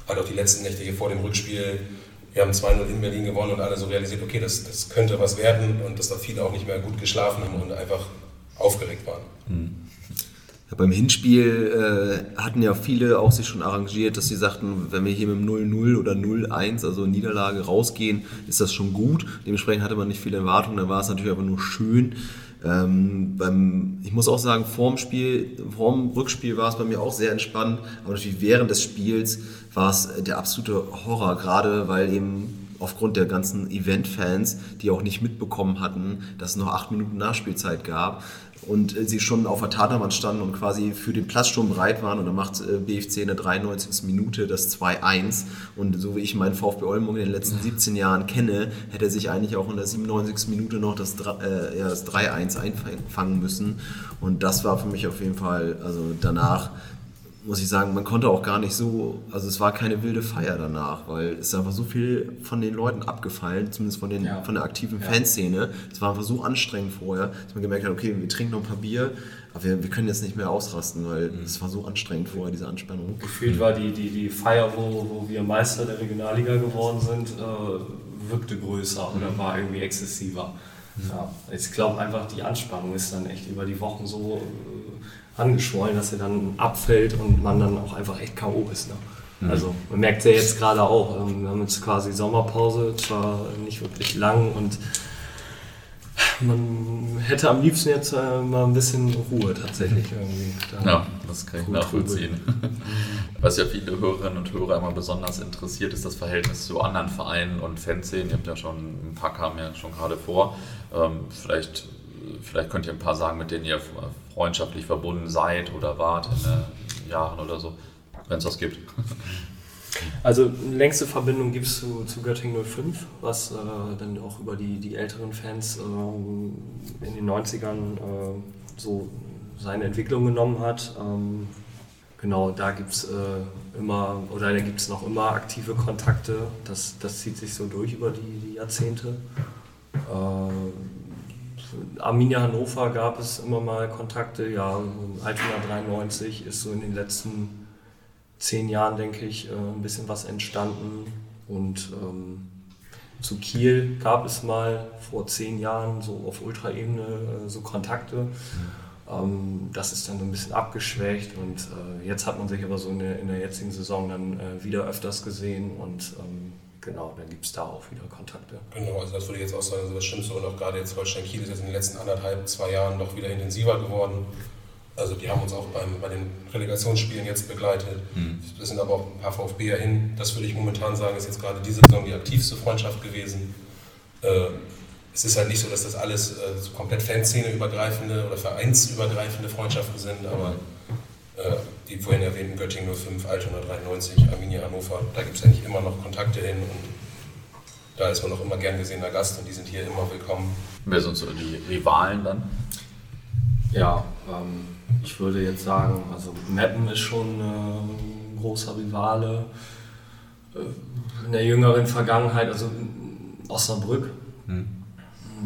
halt auch die letzten Nächte hier vor dem Rückspiel wir haben 2-0 in Berlin gewonnen und alle so realisiert, okay, das, das könnte was werden und dass da viele auch nicht mehr gut geschlafen haben und einfach aufgeregt waren. Ja, beim Hinspiel äh, hatten ja viele auch sich schon arrangiert, dass sie sagten, wenn wir hier mit dem 0-0 oder 0-1, also Niederlage, rausgehen, ist das schon gut. Dementsprechend hatte man nicht viele Erwartungen, dann war es natürlich aber nur schön. Ähm, beim, ich muss auch sagen, vorm Spiel, vorm Rückspiel war es bei mir auch sehr entspannt, aber natürlich während des Spiels war es der absolute Horror, gerade weil eben aufgrund der ganzen Event-Fans, die auch nicht mitbekommen hatten, dass es noch acht Minuten Nachspielzeit gab, und äh, sie schon auf der Tatermann standen und quasi für den Platzsturm bereit waren. Und dann macht äh, BFC in der 93. Minute das 2-1. Und so wie ich meinen VfB Oldenburg in den letzten 17 Jahren kenne, hätte er sich eigentlich auch in der 97. Minute noch das, äh, ja, das 3-1 einfangen müssen. Und das war für mich auf jeden Fall, also danach muss ich sagen, man konnte auch gar nicht so, also es war keine wilde Feier danach, weil es ist einfach so viel von den Leuten abgefallen, zumindest von, den, ja. von der aktiven ja. Fanszene. Es war einfach so anstrengend vorher, dass man gemerkt hat, okay, wir trinken noch ein paar Bier, aber wir, wir können jetzt nicht mehr ausrasten, weil mhm. es war so anstrengend vorher, diese Anspannung. Gefühlt war die, die, die Feier, wo, wo wir Meister der Regionalliga geworden sind, äh, wirkte größer mhm. oder war irgendwie exzessiver. Mhm. Ja, ich glaube einfach, die Anspannung ist dann echt über die Wochen so angeschwollen, dass er dann abfällt und man dann auch einfach echt K.O. ist. Ne? Mhm. Also man merkt es ja jetzt gerade auch. Ähm, wir haben jetzt quasi Sommerpause, zwar nicht wirklich lang und man hätte am liebsten jetzt äh, mal ein bisschen Ruhe tatsächlich irgendwie. Ja, das kann ich nachvollziehen. Was ja viele Hörerinnen und Hörer immer besonders interessiert, ist das Verhältnis zu anderen Vereinen und Fanszenen. Ihr habt ja schon, ein paar kamen ja schon gerade vor. Ähm, vielleicht, vielleicht könnt ihr ein paar sagen, mit denen ihr freundschaftlich verbunden seid oder wart in den Jahren oder so, wenn es was gibt. Also längste Verbindung gibt es zu, zu Göttingen 05, was äh, dann auch über die, die älteren Fans äh, in den 90ern äh, so seine Entwicklung genommen hat. Ähm, genau, da gibt es äh, immer, oder da gibt es noch immer aktive Kontakte. Das, das zieht sich so durch über die, die Jahrzehnte. Arminia Hannover gab es immer mal Kontakte. Ja, Altona 93 ist so in den letzten zehn Jahren, denke ich, äh, ein bisschen was entstanden. Und ähm, zu Kiel gab es mal vor zehn Jahren so auf Ultraebene äh, so Kontakte. Ähm, das ist dann so ein bisschen abgeschwächt und äh, jetzt hat man sich aber so in der, in der jetzigen Saison dann äh, wieder öfters gesehen und ähm, genau, dann gibt es da auch wieder Kontakte. Genau, also das würde ich jetzt auch sagen, also das Schlimmste und auch gerade jetzt Holstein Kiel ist jetzt in den letzten anderthalb, zwei Jahren doch wieder intensiver geworden. Also die haben uns auch beim, bei den Relegationsspielen jetzt begleitet. Mhm. Es sind aber auch ein paar VfBer hin. Das würde ich momentan sagen, ist jetzt gerade diese Saison die aktivste Freundschaft gewesen. Äh, es ist halt nicht so, dass das alles äh, so komplett Fanszene-übergreifende oder vereinsübergreifende Freundschaften sind, aber äh, die vorhin erwähnten Göttingen 05, Altona 93, Arminia Hannover, da gibt es eigentlich immer noch Kontakte hin und da ist man auch immer gern gesehener Gast und die sind hier immer willkommen. Wer sind so die Rivalen dann? Ja, ähm, ich würde jetzt sagen, also Meppen ist schon äh, ein großer Rivale. Äh, in der jüngeren Vergangenheit, also Osnabrück, hm.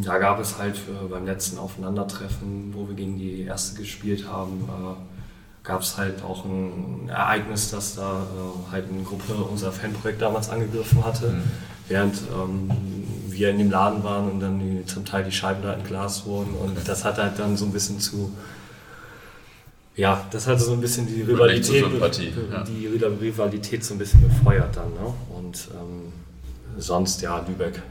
Da gab es halt äh, beim letzten Aufeinandertreffen, wo wir gegen die Erste gespielt haben, äh, gab es halt auch ein Ereignis, dass da äh, halt eine Gruppe unser Fanprojekt damals angegriffen hatte, mhm. während ähm, wir in dem Laden waren und dann die, zum Teil die Scheiben da entglast wurden und das hat halt dann so ein bisschen zu ja, das hatte so ein bisschen die Rivalität, die Rivalität so ein bisschen befeuert dann. Ne? Und ähm, sonst, ja, Lübeck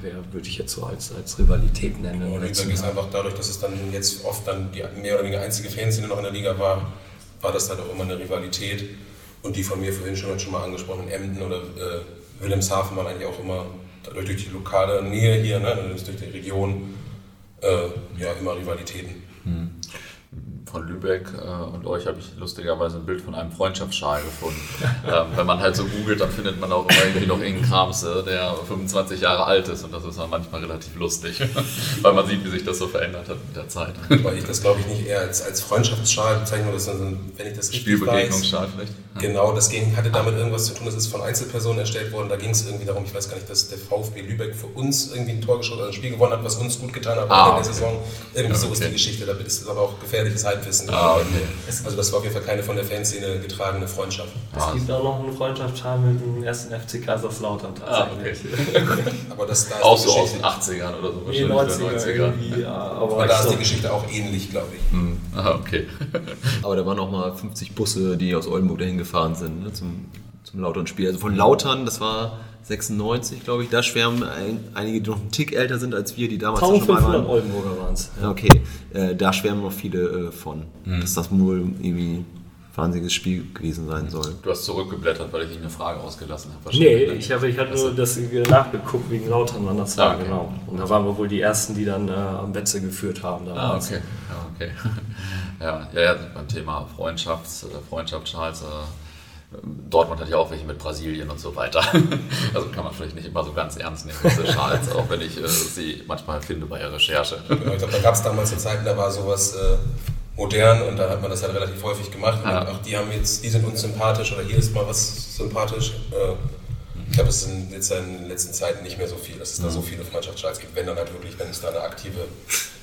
wer, würde ich jetzt so als, als Rivalität nennen. Genau, Lübeck ist einfach dadurch, dass es dann jetzt oft dann die mehr oder weniger einzige Fanszene noch in der Liga war, war das halt auch immer eine Rivalität. Und die von mir vorhin schon, schon mal angesprochenen Emden oder äh, Wilhelmshaven waren eigentlich auch immer dadurch durch die lokale Nähe hier, ne, durch die Region, äh, ja, immer Rivalitäten. Von Lübeck äh, und euch habe ich lustigerweise ein Bild von einem Freundschaftsschal gefunden. ähm, wenn man halt so googelt, dann findet man auch irgendwie noch irgendeinen Krams, äh, der 25 Jahre alt ist und das ist dann manchmal relativ lustig, weil man sieht, wie sich das so verändert hat mit der Zeit. Weil ich das glaube ich nicht eher als, als Freundschaftsschal bezeichne, dann, wenn ich das Spielbegegnungsschal vielleicht. Ja. Genau, das ging, hatte damit irgendwas zu tun, das ist von Einzelpersonen erstellt worden, da ging es irgendwie darum, ich weiß gar nicht, dass der VfB Lübeck für uns irgendwie ein Tor geschossen, also ein Spiel gewonnen hat, was uns gut getan hat ah, in der okay. Saison. Irgendwie ja, so ist die Geschichte, da ist aber auch gefährliches Halbwissen Halbwissen. Ah, okay. Also das war auf jeden Fall keine von der Fanszene getragene Freundschaft. Es ah. gibt auch noch einen Freundschaftsschal mit dem ersten FC Kaiserslautern tatsächlich. Ah, okay. aber das, da auch so aus den 80ern oder so nee, 90er, 90er. Ja, aber, aber da ist die Geschichte auch ähnlich, glaube ich. Hm. Ah, okay. aber da waren auch mal 50 Busse, die aus Oldenburg dahin gefahren sind ne, zum, zum Lautern-Spiel. Also von Lautern, das war 96, glaube ich. Da schwärmen ein, einige, die noch einen Tick älter sind als wir, die damals 1500 schon mal waren. Oldenburger waren es. Ja. Okay, äh, da schwärmen noch viele äh, von, mhm. dass das wohl irgendwie ein wahnsinniges Spiel gewesen sein soll. Du hast zurückgeblättert, weil ich Ihnen eine Frage ausgelassen habe. Nee, ich habe ich hab nur das nachgeguckt wegen Lautern, wann das war, ah, okay. genau. Und da waren wir wohl die Ersten, die dann äh, am Betze geführt haben. Damals. Ah, okay. Ja, okay. ja, ja, ja, beim Thema Freundschafts, Freundschaftsschals, äh, Dortmund hat ja auch welche mit Brasilien und so weiter. Also kann man vielleicht nicht immer so ganz ernst nehmen, diese Schals, auch wenn ich äh, sie manchmal finde bei der Recherche. Genau, ich glaube, da gab es damals so Zeiten, da war sowas äh, modern und da hat man das halt relativ häufig gemacht. Ja. Auch die haben jetzt, die sind uns sympathisch oder hier ist mal was sympathisch. Äh, ich glaube, es sind jetzt in den letzten Zeiten nicht mehr so viel, dass es mhm. da so viele Freundschaftsschals gibt, wenn dann halt wirklich, wenn es da eine aktive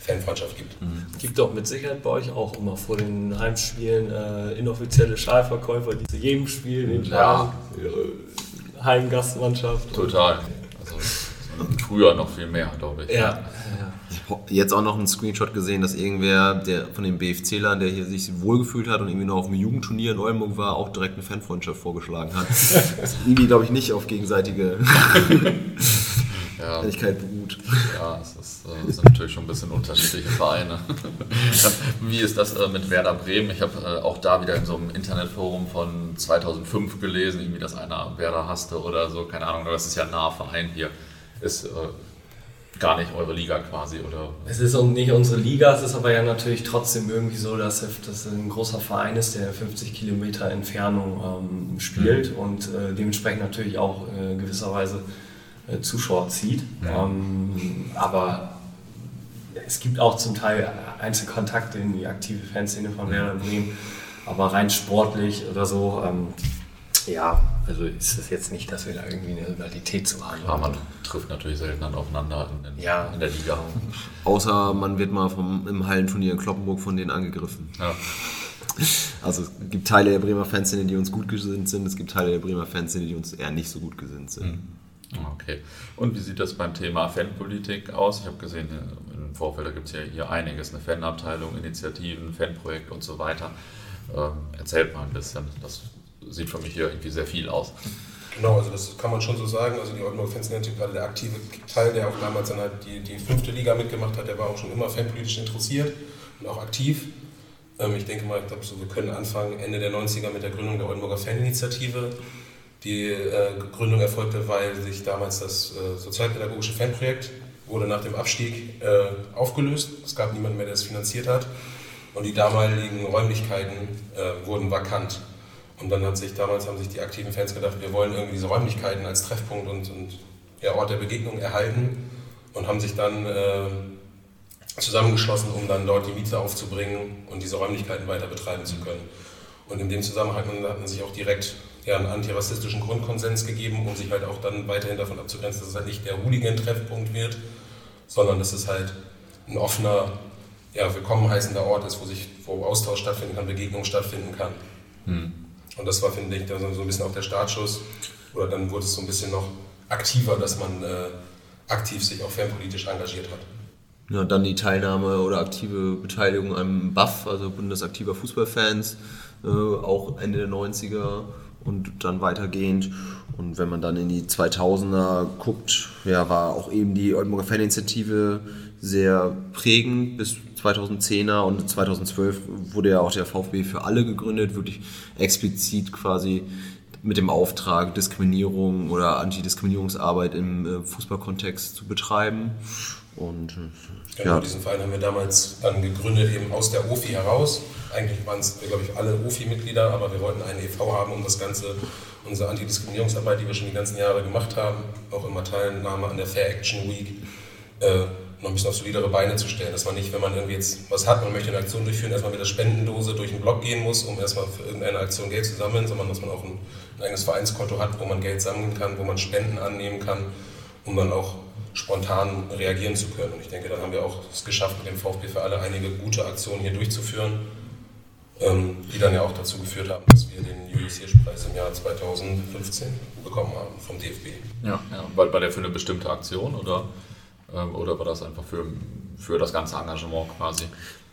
Fanfreundschaft gibt. Mhm. Gibt doch mit Sicherheit bei euch auch immer vor den Heimspielen äh, inoffizielle Schalverkäufer, die zu jedem Spiel den ja. Heimgastmannschaft. Total. Also, früher noch viel mehr, glaube ich. Ja. Ich habe jetzt auch noch einen Screenshot gesehen, dass irgendwer der von den BFClern, der hier sich wohlgefühlt hat und irgendwie noch auf einem Jugendturnier in Oldenburg war, auch direkt eine Fanfreundschaft vorgeschlagen hat. das ist irgendwie, glaube ich, nicht auf gegenseitige ja. Ehrlichkeit beruht. Ja, es ist, äh, sind natürlich schon ein bisschen unterschiedliche Vereine. Wie ist das äh, mit Werder Bremen? Ich habe äh, auch da wieder in so einem Internetforum von 2005 gelesen, irgendwie, dass einer Werder hasste oder so, keine Ahnung, das ist ja ein naher Verein hier. Ist äh, gar nicht eure Liga quasi, oder? Es ist nicht unsere Liga, es ist aber ja natürlich trotzdem irgendwie so, dass das ein großer Verein ist, der 50 Kilometer Entfernung ähm, spielt mhm. und äh, dementsprechend natürlich auch äh, gewisserweise äh, Zuschauer zieht. Ja. Ähm, aber es gibt auch zum Teil Einzelkontakte in die aktive Fanszene von Werder Bremen. Aber rein sportlich oder so, ähm, ja, Also ist es jetzt nicht, dass wir da irgendwie eine Rivalität zu haben. Aber man trifft natürlich selten dann aufeinander in, den, Ja. in der Liga. Außer man wird mal vom, im Hallenturnier in Kloppenburg von denen angegriffen. Ja. Also es gibt Teile der Bremer Fanszene, die uns gut gesinnt sind, es gibt Teile der Bremer Fanszene, die uns eher nicht so gut gesinnt sind. Okay. Und wie sieht das beim Thema Fanpolitik aus? Ich habe gesehen, im Vorfeld gibt es ja hier einiges, eine Fanabteilung, Initiativen, Fanprojekt und so weiter. Ähm, erzählt mal ein bisschen. Das sieht für mich hier irgendwie sehr viel aus. Genau, also das kann man schon so sagen. Also die Oldenburg Fans nennt gerade der aktive Teil, der auch damals dann halt die, die fünfte Liga mitgemacht hat, der war auch schon immer fanpolitisch interessiert und auch aktiv. Ähm, ich denke mal, ich glaube, so, wir können anfangen Ende der 90er mit der Gründung der Oldenburger Faninitiative. Die äh, Gründung erfolgte, weil sich damals das äh, sozialpädagogische Fanprojekt wurde nach dem Abstieg äh, aufgelöst. Es gab niemanden mehr, der es finanziert hat. Und die damaligen Räumlichkeiten äh, wurden vakant. Und dann hat sich damals haben sich die aktiven Fans gedacht, wir wollen irgendwie diese Räumlichkeiten als Treffpunkt und, und ja, Ort der Begegnung erhalten und haben sich dann äh, zusammengeschlossen, um dann dort die Miete aufzubringen und diese Räumlichkeiten weiter betreiben zu können. Und in dem Zusammenhang hat man sich auch direkt ja, einen antirassistischen Grundkonsens gegeben, um sich halt auch dann weiterhin davon abzugrenzen, dass es halt nicht der Hooligan-Treffpunkt wird, sondern dass es halt ein offener, ja, willkommen heißender Ort ist, wo sich wo Austausch stattfinden kann, Begegnung stattfinden kann. Und das war, finde ich, dann so ein bisschen auch der Startschuss. Oder dann wurde es so ein bisschen noch aktiver, dass man äh, aktiv sich auch fanpolitisch engagiert hat. Ja, dann die Teilnahme oder aktive Beteiligung am BAF, also Bundesaktiver Fußballfans, äh, auch Ende der 90er und dann weitergehend. Und wenn man dann in die 2000er guckt, ja, war auch eben die Oldenburger Faninitiative sehr prägend bis 2010er und 2012 wurde ja auch der VfB für alle gegründet, wirklich explizit quasi mit dem Auftrag, Diskriminierung oder Antidiskriminierungsarbeit im äh, Fußballkontext zu betreiben. Und äh, Genau, ja, diesen Verein haben wir damals dann gegründet, eben aus der OFI heraus. Eigentlich waren es, glaube ich, alle OFI-Mitglieder, aber wir wollten einen e.V. haben, um das Ganze, unsere Antidiskriminierungsarbeit, die wir schon die ganzen Jahre gemacht haben, auch immer Teilnahme an der Fair Action Week, äh, noch ein bisschen auf solidere Beine zu stellen. Dass man nicht, wenn man irgendwie jetzt was hat, man möchte eine Aktion durchführen, erstmal mit der Spendendose durch den Block gehen muss, um erstmal für irgendeine Aktion Geld zu sammeln, sondern dass man auch ein, ein eigenes Vereinskonto hat, wo man Geld sammeln kann, wo man Spenden annehmen kann, um dann auch spontan reagieren zu können. Und ich denke, dann haben wir auch es geschafft, mit dem VfB für alle einige gute Aktionen hier durchzuführen, ähm, die dann ja auch dazu geführt haben, dass wir den Julius Hirsch-Preis im Jahr 2015 bekommen haben vom DFB. Ja. ja. War, war der für eine bestimmte Aktion oder, oder war das einfach für, für das ganze Engagement quasi?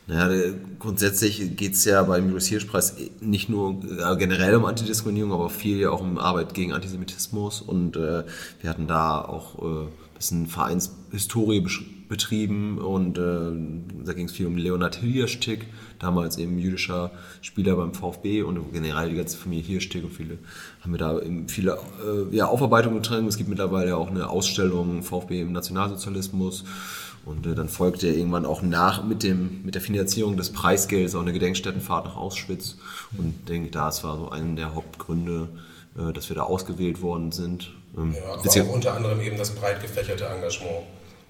Naja, der- grundsätzlich geht es ja beim Julius Hirsch-Preis nicht nur äh, generell um Antidiskriminierung, aber viel auch um Arbeit gegen Antisemitismus. Und äh, wir hatten da auch äh, ein bisschen Vereinshistorie besch- betrieben und äh, da ging es viel um Leonhard Hirschtick, damals eben jüdischer Spieler beim VfB und generell die ganze Familie Hirschtick und viele haben wir da eben viele äh, ja, Aufarbeitungen getragen. Es gibt mittlerweile auch eine Ausstellung VfB im Nationalsozialismus. Und äh, dann folgte irgendwann auch nach mit, dem, mit der Finanzierung des Preisgelds auch eine Gedenkstättenfahrt nach Auschwitz. Und ich denke, das war so einer der Hauptgründe, äh, dass wir da ausgewählt worden sind. Ähm, Ja, aber auch unter anderem eben das breit gefächerte Engagement.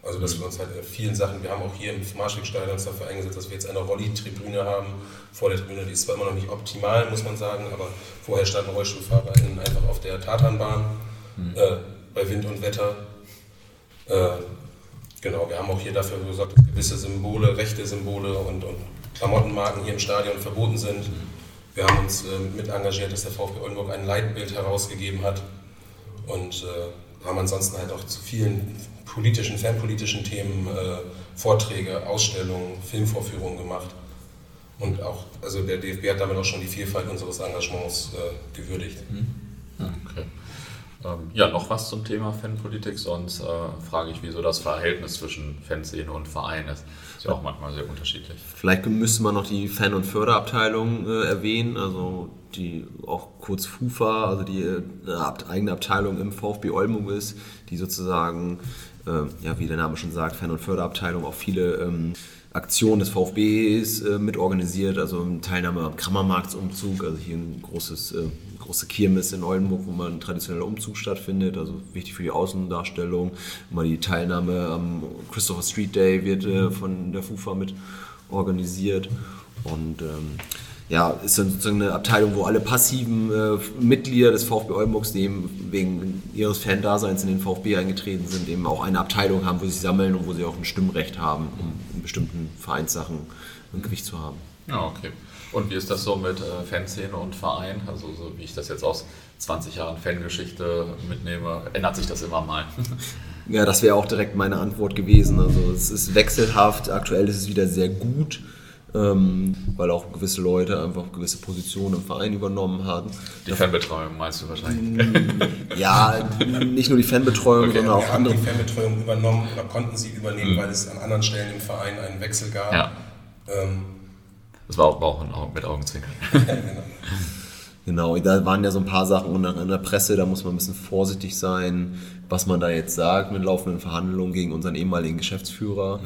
Also, dass wir uns halt in vielen Sachen, wir haben auch hier im Marschwegstadion uns dafür eingesetzt, dass wir jetzt eine Rolli-Tribüne haben. Vor der Tribüne, die ist zwar immer noch nicht optimal, muss man sagen, aber vorher standen RollstuhlfahrerInnen einfach auf der Tatanbahn äh, bei Wind und Wetter. Äh, genau, wir haben auch hier dafür gesorgt, dass gewisse Symbole, rechte Symbole und, und Klamottenmarken hier im Stadion verboten sind. Wir haben uns äh, mit engagiert, dass der VfB Oldenburg ein Leitbild herausgegeben hat und äh, haben ansonsten halt auch zu vielen politischen, fanpolitischen Themen äh, Vorträge, Ausstellungen, Filmvorführungen gemacht. Und auch, also der DFB hat damit auch schon die Vielfalt unseres Engagements äh, gewürdigt. Okay. Ähm, ja, noch was zum Thema Fanpolitik, sonst äh, frage ich, wieso das Verhältnis zwischen Fanszene und Verein ist. Ist ja auch manchmal sehr unterschiedlich. Vielleicht müsste man noch die Fan- und Förderabteilung äh, erwähnen, also die auch kurz FUFA, also die äh, eigene Abteilung im VfB Oldenburg ist, die sozusagen, ja, wie der Name schon sagt, Fan- und Förderabteilung auch viele ähm, Aktionen des VfBs äh, mitorganisiert, also Teilnahme am Kammermarktsumzug, also hier ein großes, äh, große Kirmes in Oldenburg, wo mal ein traditioneller Umzug stattfindet, also wichtig für die Außendarstellung. Mal die Teilnahme am Christopher Street Day wird äh, von der FUFA mit organisiert und ähm, ja, ist dann sozusagen eine Abteilung, wo alle passiven äh, Mitglieder des VfB Oldenburgs, die eben wegen ihres Fan-Daseins in den VfB eingetreten sind, eben auch eine Abteilung haben, wo sie sammeln und wo sie auch ein Stimmrecht haben, um in bestimmten Vereinssachen ein Gewicht zu haben. Ja, okay. Und wie ist das so mit äh, Fanszene und Verein? Also so wie ich das jetzt aus 20 Jahren Fangeschichte mitnehme, ändert sich das immer mal. Ja, das wäre auch direkt meine Antwort gewesen. Also es ist wechselhaft, aktuell ist es wieder sehr gut, ähm, weil auch gewisse Leute einfach gewisse Positionen im Verein übernommen haben. Die Fanbetreuung meinst du wahrscheinlich? Ja, nicht nur die Fanbetreuung, Okay. sondern auch haben andere. die Fanbetreuung übernommen oder konnten sie übernehmen, weil es an anderen Stellen im Verein einen Wechsel gab. Ja. Ähm, Das war auch, war auch mit Augenzwinkern. Genau, da waren ja so ein paar Sachen und in der Presse, da muss man ein bisschen vorsichtig sein, was man da jetzt sagt mit laufenden Verhandlungen gegen unseren ehemaligen Geschäftsführer,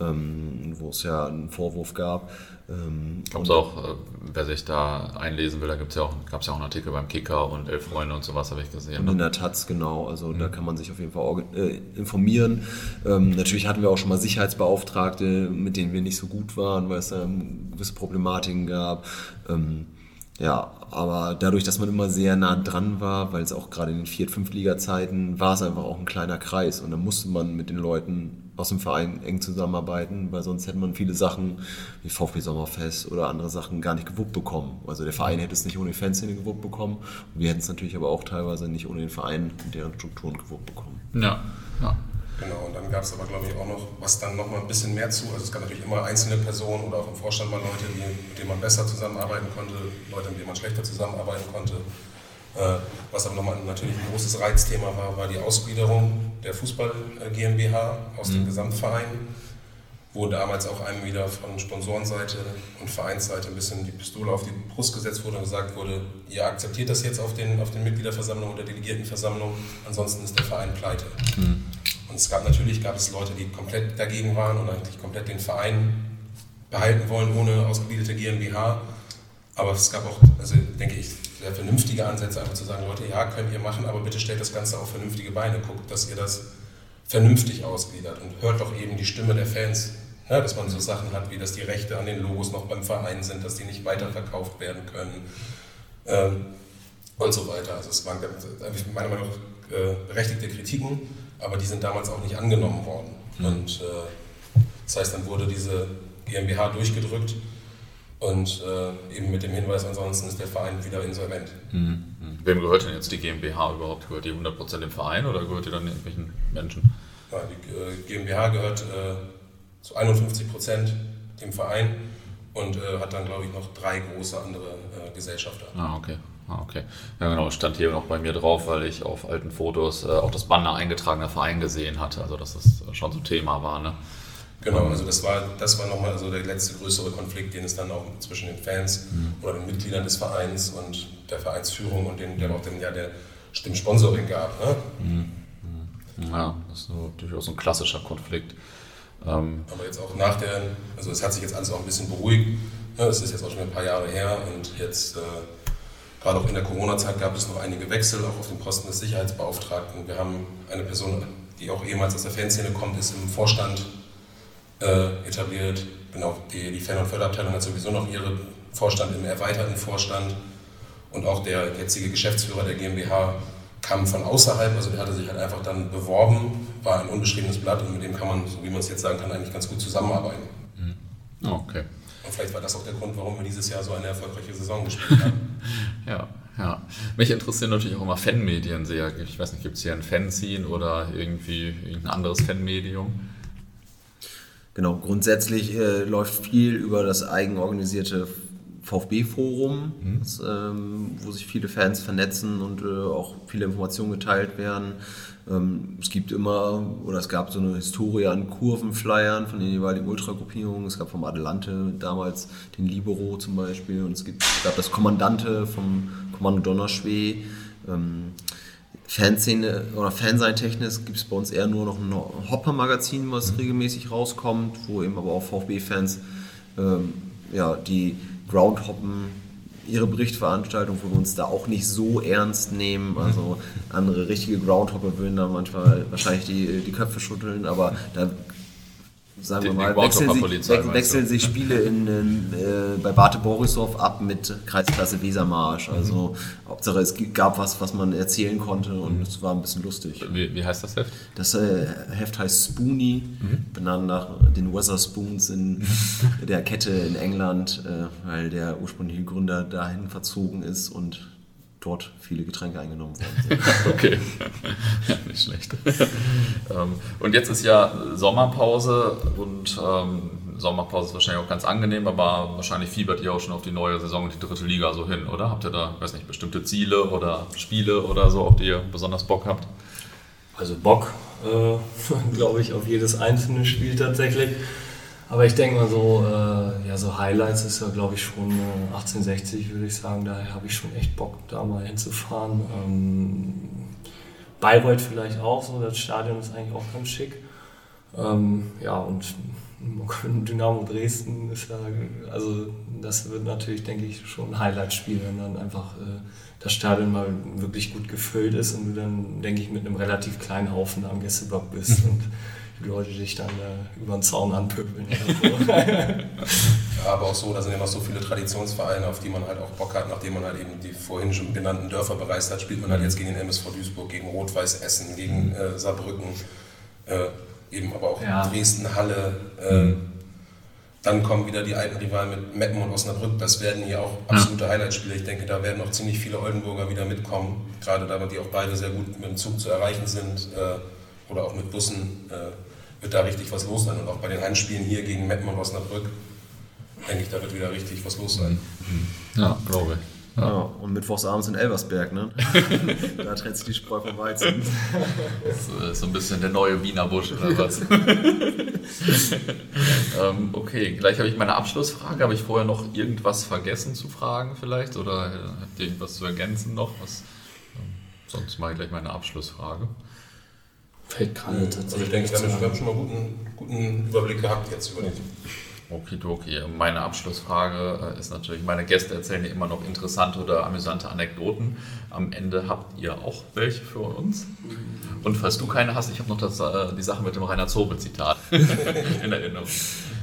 ähm, wo es ja einen Vorwurf gab. Ähm, Gab es auch, äh, wer sich da einlesen will, da gibt's ja auch, gab es ja auch einen Artikel beim Kicker und Elf Freunde und sowas habe ich gesehen. Und in Ne? der Taz, genau. Also da kann man sich auf jeden Fall äh, informieren. Ähm, natürlich hatten wir auch schon mal Sicherheitsbeauftragte, mit denen wir nicht so gut waren, weil es da ähm, gewisse Problematiken gab. Ähm, ja, aber dadurch, dass man immer sehr nah dran war, weil es auch gerade in den Viert-, Fünftliga-Zeiten war es einfach auch ein kleiner Kreis und dann musste man mit den Leuten aus dem Verein eng zusammenarbeiten, weil sonst hätte man viele Sachen wie VfB Sommerfest oder andere Sachen gar nicht gewuppt bekommen. Also der Verein hätte es nicht ohne die Fanszene gewuppt bekommen und wir hätten es natürlich aber auch teilweise nicht ohne den Verein und deren Strukturen gewuppt bekommen. Ja, ja. Genau, und dann gab es aber, glaube ich, auch noch, was dann noch mal ein bisschen mehr zu. Also es gab natürlich immer einzelne Personen oder auch im Vorstand mal Leute, die, mit denen man besser zusammenarbeiten konnte, Leute, mit denen man schlechter zusammenarbeiten konnte. Äh, was aber nochmal natürlich ein großes Reizthema war, war die Ausgliederung der Fußball äh, GmbH aus dem Gesamtverein, wo damals auch einem wieder von Sponsorenseite und Vereinsseite ein bisschen die Pistole auf die Brust gesetzt wurde und gesagt wurde, ihr akzeptiert das jetzt auf den, auf den Mitgliederversammlungen oder Delegiertenversammlungen, ansonsten ist der Verein pleite. Und es gab natürlich gab es Leute, die komplett dagegen waren und eigentlich komplett den Verein behalten wollen ohne ausgegliederte GmbH. Aber es gab auch, also denke ich, sehr vernünftige Ansätze, einfach zu sagen, Leute, ja, könnt ihr machen, aber bitte stellt das Ganze auf vernünftige Beine, guckt, dass ihr das vernünftig ausgliedert und hört doch eben die Stimme der Fans. Ja, dass man so Sachen hat, wie dass die Rechte an den Logos noch beim Verein sind, dass die nicht weiterverkauft werden können ähm, und so weiter. Also es waren meiner Meinung nach äh, berechtigte Kritiken, aber die sind damals auch nicht angenommen worden. Und äh, das heißt, dann wurde diese GmbH durchgedrückt und äh, eben mit dem Hinweis, ansonsten ist der Verein wieder insolvent. Mhm. Wem gehört denn jetzt die GmbH überhaupt? Gehört die 100% dem Verein oder gehört die dann irgendwelchen Menschen? Ja, die äh, GmbH gehört äh, zu 51 Prozent dem Verein und äh, hat dann, glaube ich, noch drei große andere äh, Gesellschafter. Ah, okay. Ah, okay. Ja, genau. Stand hier noch bei mir drauf, weil ich auf alten Fotos äh, auch das Banner eingetragener Verein gesehen hatte. Also, dass das schon so ein Thema war, ne? Genau, also das war, das war nochmal so der letzte größere Konflikt, den es dann auch zwischen den Fans oder den Mitgliedern des Vereins und der Vereinsführung und den, der auch den, ja, der, dem Sponsoring gab. Ne? Ja, das ist so, durchaus ein klassischer Konflikt. Ähm, Aber jetzt auch nach der, also es hat sich jetzt alles auch ein bisschen beruhigt. Ne? Es ist jetzt auch schon ein paar Jahre her und jetzt, äh, gerade auch in der Corona-Zeit, gab es noch einige Wechsel, auch auf dem Posten des Sicherheitsbeauftragten. Wir haben eine Person, die auch ehemals aus der Fanszene kommt, ist im Vorstand äh, etabliert. Genau, die, die Fan- und Förderabteilung hat sowieso noch ihren Vorstand im erweiterten Vorstand. Und auch der jetzige Geschäftsführer der GmbH kam von außerhalb, also der hatte sich halt einfach dann beworben, war ein unbeschriebenes Blatt und mit dem kann man, so wie man es jetzt sagen kann, eigentlich ganz gut zusammenarbeiten. ah, okay. Und vielleicht war das auch der Grund, warum wir dieses Jahr so eine erfolgreiche Saison gespielt haben. Ja, ja. Mich interessieren natürlich auch immer Fanmedien sehr. Ich weiß nicht, gibt es hier ein Fanzine oder irgendwie irgendein anderes Fanmedium? Genau, grundsätzlich äh, läuft viel über das eigenorganisierte VfB-Forum, das, ähm, wo sich viele Fans vernetzen und äh, auch viele Informationen geteilt werden. Ähm, es gibt immer, oder es gab so eine Historie an Kurvenflyern von den jeweiligen Ultragruppierungen. Es gab vom Adelante damals den Libero zum Beispiel und es gibt, es gab das Kommandante vom Kommando Donnerschwee. Ähm, Fanszene oder Fansein-technisch gibt es bei uns eher nur noch ein Hopper-Magazin, was regelmäßig rauskommt, wo eben aber auch VfB-Fans ähm, ja, die Groundhoppen ihre Berichtveranstaltung, wo wir uns da auch nicht so ernst nehmen. Also andere richtige Groundhopper würden da manchmal wahrscheinlich die, die Köpfe schütteln, aber da sagen wir mal, wechseln sich, meinst wechseln sich Spiele in, in, äh, bei Bate Borisov ab mit Kreisklasse Wesermarsch. Also Hauptsache es gab was, was man erzählen konnte und es war ein bisschen lustig. Wie, wie heißt das Heft? Das äh, Heft heißt Spoonie, benannt nach den Weatherspoons in der Kette in England, äh, weil der ursprüngliche Gründer dahin verzogen ist und dort viele Getränke eingenommen worden sind. Okay, ja, nicht schlecht. ähm, und jetzt ist ja Sommerpause und ähm, Sommerpause ist wahrscheinlich auch ganz angenehm, aber wahrscheinlich fiebert ihr auch schon auf die neue Saison und die dritte Liga so hin, oder? Habt ihr da, weiß nicht, bestimmte Ziele oder Spiele oder so, auf die ihr besonders Bock habt? Also Bock, äh, glaube ich, auf jedes einzelne Spiel tatsächlich. Aber ich denke mal so, äh, ja, so Highlights ist ja, glaube ich, schon äh, 1860, würde ich sagen. Daher habe ich schon echt Bock, da mal hinzufahren. Ähm, Bayreuth vielleicht auch so, das Stadion ist eigentlich auch ganz schick. Ähm, ja, und Dynamo Dresden ist ja, also das wird natürlich, denke ich, schon ein Highlight-Spiel, wenn dann einfach äh, das Stadion mal wirklich gut gefüllt ist und du dann, denke ich, mit einem relativ kleinen Haufen am Gästeblock bist und die Leute dich dann äh, über den Zaun anpöbeln. oder so. Ja, aber auch so, da sind ja noch so viele Traditionsvereine, auf die man halt auch Bock hat, nachdem man halt eben die vorhin schon genannten Dörfer bereist hat, spielt man halt jetzt gegen den MSV Duisburg, gegen Rot-Weiß Essen, gegen äh, Saarbrücken, äh, eben aber auch Ja. Dresden, Halle. Äh, Dann kommen wieder die alten Rivalen mit Meppen und Osnabrück. Das werden hier auch absolute Highlight-Spiele. Ich denke, da werden auch ziemlich viele Oldenburger wieder mitkommen. Gerade da die auch beide sehr gut mit dem Zug zu erreichen sind äh, oder auch mit Bussen, äh, wird da richtig was los sein. Und auch bei den Heimspielen hier gegen Meppen und Osnabrück, denke ich, da wird wieder richtig was los sein. Ja, glaube ich. Ja, und mittwochsabends in Elversberg, ne? da trennt sich die Spreu vom Weizen. Das ist so ein bisschen der neue Wiener Busch oder was? ähm, okay, gleich habe ich meine Abschlussfrage. Habe ich vorher noch irgendwas vergessen zu fragen vielleicht? Oder äh, habt ihr irgendwas zu ergänzen noch? Was, ähm, sonst mache ich gleich meine Abschlussfrage. Fällt gerade Also ich denke, wir haben, wir haben schon mal guten, guten Überblick gehabt jetzt über den Okidoki. Meine Abschlussfrage äh, ist natürlich, meine Gäste erzählen ja immer noch interessante oder amüsante Anekdoten. Am Ende habt ihr auch welche für uns? Und falls du keine hast, ich habe noch das, äh, die Sache mit dem Rainer Zobe-Zitat in Erinnerung.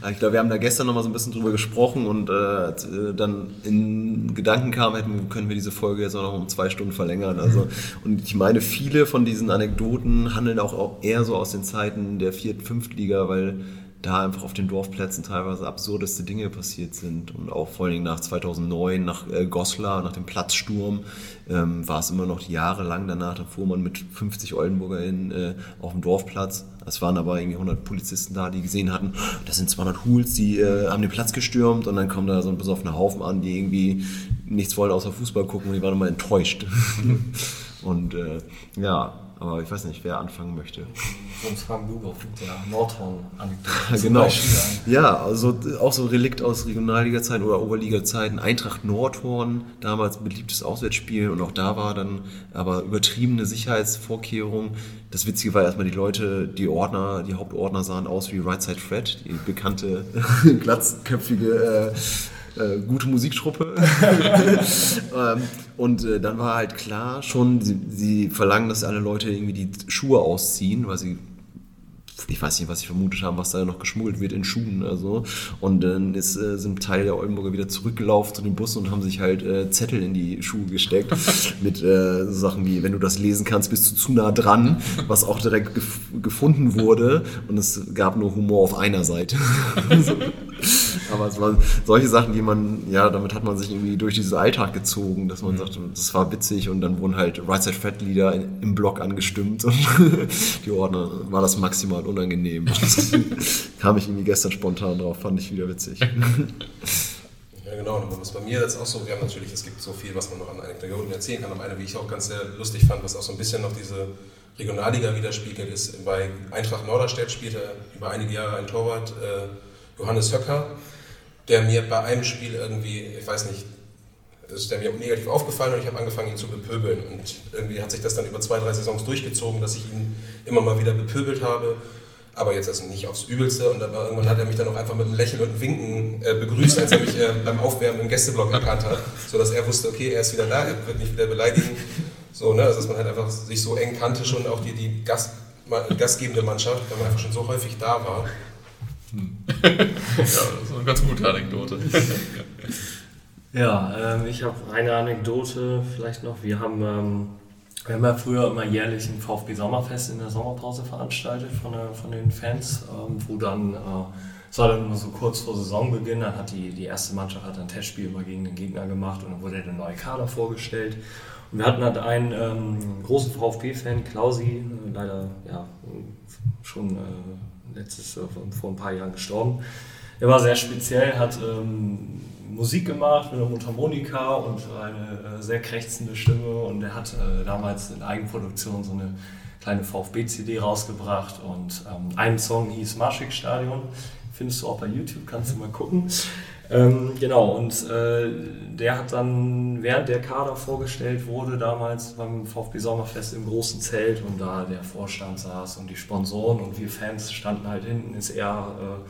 Ja, Ich glaube, wir haben da gestern noch mal so ein bisschen drüber gesprochen und äh, dann in Gedanken kam, hätten, können wir diese Folge jetzt auch noch um zwei Stunden verlängern. Also, und ich meine, viele von diesen Anekdoten handeln auch, eher so aus den Zeiten der Viert-, Fünftliga, weil da einfach auf den Dorfplätzen teilweise absurdeste Dinge passiert sind. Und auch vor Dingen nach 2009, nach äh, Goslar, nach dem Platzsturm, ähm, war es immer noch jahrelang danach. Da fuhr man mit 50 OldenburgerInnen äh, auf dem Dorfplatz. Es waren aber irgendwie 100 Polizisten da, die gesehen hatten, das sind 200 Hools, die äh, haben den Platz gestürmt und dann kommt da so ein besoffener Haufen an, die irgendwie nichts wollen außer Fußball gucken und die waren immer enttäuscht. und äh, ja, aber ich weiß nicht, wer anfangen möchte. Sonst fangen du doch mit der Nordhorn-Anekdote. Genau. Ja, also auch so Relikt aus Regionalliga-Zeiten oder Oberliga-Zeiten. Eintracht Nordhorn, damals beliebtes Auswärtsspiel und auch da war dann aber übertriebene Sicherheitsvorkehrungen. Das Witzige war erstmal, die Leute, die Ordner, die Hauptordner sahen aus wie Right Side Fred, die bekannte glatzköpfige äh, äh, gute Musiktruppe. ähm, und äh, dann war halt klar schon, sie, sie verlangen, dass alle Leute irgendwie die Schuhe ausziehen, weil sie ich weiß nicht, was sie vermutet haben, was da noch geschmuggelt wird in Schuhen. Also. Und dann ist, äh, sind Teile der Oldenburger wieder zurückgelaufen zu dem Bus und haben sich halt äh, Zettel in die Schuhe gesteckt mit äh, so Sachen wie, wenn du das lesen kannst, bist du zu nah dran, was auch direkt gef gefunden wurde. Und es gab nur Humor auf einer Seite. Aber es waren solche Sachen, die man, ja, damit hat man sich irgendwie durch diesen Alltag gezogen, dass man sagt, das war witzig und dann wurden halt Right Side Fred Lieder im Blog angestimmt und die Ordner war das maximal unangenehm. Das kam ich irgendwie gestern spontan drauf, fand ich wieder witzig. Ja, genau. Und das ist bei mir jetzt auch so, wir haben natürlich, es gibt so viel, was man noch an Anekdoten erzählen kann. Aber eine, wie ich auch ganz sehr lustig fand, was auch so ein bisschen noch diese Regionalliga widerspiegelt, ist bei Eintracht Norderstedt spielte über einige Jahre ein Torwart, äh, Johannes Höcker, der mir bei einem Spiel irgendwie, ich weiß nicht, ist der mir negativ aufgefallen und ich habe angefangen, ihn zu bepöbeln. Und irgendwie hat sich das dann über zwei, drei Saisons durchgezogen, dass ich ihn immer mal wieder bepöbelt habe. Aber jetzt also nicht aufs Übelste. Und aber irgendwann hat er mich dann auch einfach mit einem Lächeln und einem Winken äh, begrüßt, als er mich äh, beim Aufwärmen im Gästeblock erkannt hat. Sodass er wusste, okay, er ist wieder da, er wird mich wieder beleidigen. So, ne? Also dass man halt einfach sich so eng kannte, schon auch die, die Gast, gastgebende Mannschaft, weil man einfach schon so häufig da war. Hm. ja, das ist eine ganz gute Anekdote. ja, ähm, ich habe eine Anekdote vielleicht noch. Wir haben, ähm, wir haben ja früher immer jährlich ein VfB Sommerfest in der Sommerpause veranstaltet von, der, von den Fans, ähm, wo dann, äh, es war dann immer so kurz vor Saisonbeginn, dann hat die, die erste Mannschaft hat ein Testspiel immer gegen den Gegner gemacht und dann wurde der neue Kader vorgestellt. Und wir hatten halt einen ähm, großen VfB-Fan, Klausi, äh, leider ja, schon äh, letztes, äh, vor ein paar Jahren gestorben. Er war sehr speziell, hat ähm, Musik gemacht mit einer Mundharmonika und eine äh, sehr krächzende Stimme und er hat äh, damals in Eigenproduktion so eine kleine VfB-CD rausgebracht und ähm, ein Song hieß Marschig-Stadion. Findest du auch bei YouTube, kannst du mal gucken. Ähm, genau, und äh, der hat dann, während der Kader vorgestellt wurde, damals beim VfB Sommerfest im großen Zelt und da der Vorstand saß und die Sponsoren und wir Fans standen halt hinten, ist er, äh,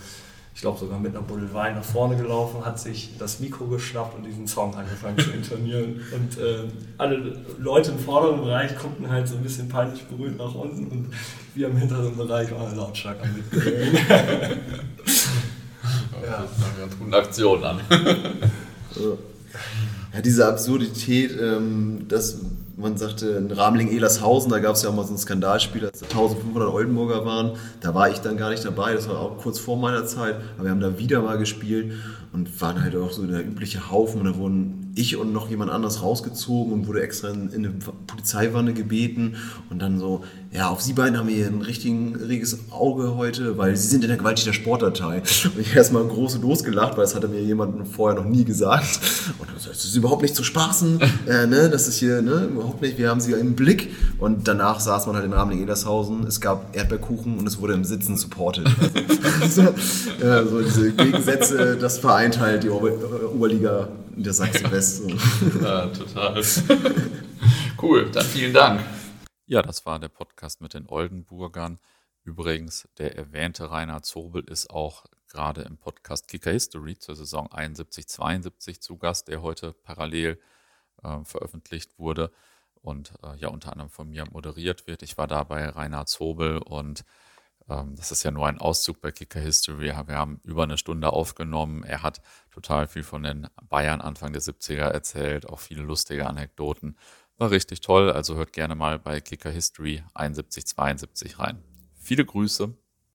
ich glaube sogar mit einer Buddel Wein nach vorne gelaufen, hat sich das Mikro geschnappt und diesen Song angefangen zu intonieren. Und äh, alle Leute im vorderen Bereich guckten halt so ein bisschen peinlich berührt nach unten und wir im hinteren Bereich waren lautstark am Mitgehören. Ja. Das eine ganz gute Aktion an. ja, diese Absurdität, ähm, dass man sagte, in Ramling-Elershausen, da gab es ja auch mal so ein Skandalspiel, als 1500 Oldenburger waren. Da war ich dann gar nicht dabei, das war auch kurz vor meiner Zeit. Aber wir haben da wieder mal gespielt und waren halt auch so der übliche Haufen. Und da wurden ich und noch jemand anders rausgezogen und wurde extra in, in eine Polizeiwanne gebeten. Und dann so, ja, auf Sie beiden haben wir hier ein richtigen reges Auge heute, weil Sie sind in der gewaltigen Sportdatei. Und ich erstmal groß losgelacht, weil das hatte mir jemand vorher noch nie gesagt. Und dann so, das ist überhaupt nicht zu spaßen, äh, ne? das ist hier, ne? überhaupt nicht, wir haben Sie im Blick. Und danach saß man halt in Rahmen Edershausen, es gab Erdbeerkuchen und es wurde im Sitzen supported. Also, äh, so diese Gegensätze, das vereint halt die Oberliga der Sachsen West. So. Ja, total. cool, dann vielen Dank. Ja, das war der Podcast mit den Oldenburgern. Übrigens, der erwähnte Rainer Zobel ist auch gerade im Podcast Kicker History zur Saison 71-72 zu Gast, der heute parallel äh, veröffentlicht wurde und äh, ja unter anderem von mir moderiert wird. Ich war da bei Rainer Zobel und das ist ja nur ein Auszug bei Kicker History. Wir haben über eine Stunde aufgenommen. Er hat total viel von den Bayern Anfang der 70er erzählt, auch viele lustige Anekdoten. War richtig toll, also hört gerne mal bei Kicker History 71, 72 rein. Viele Grüße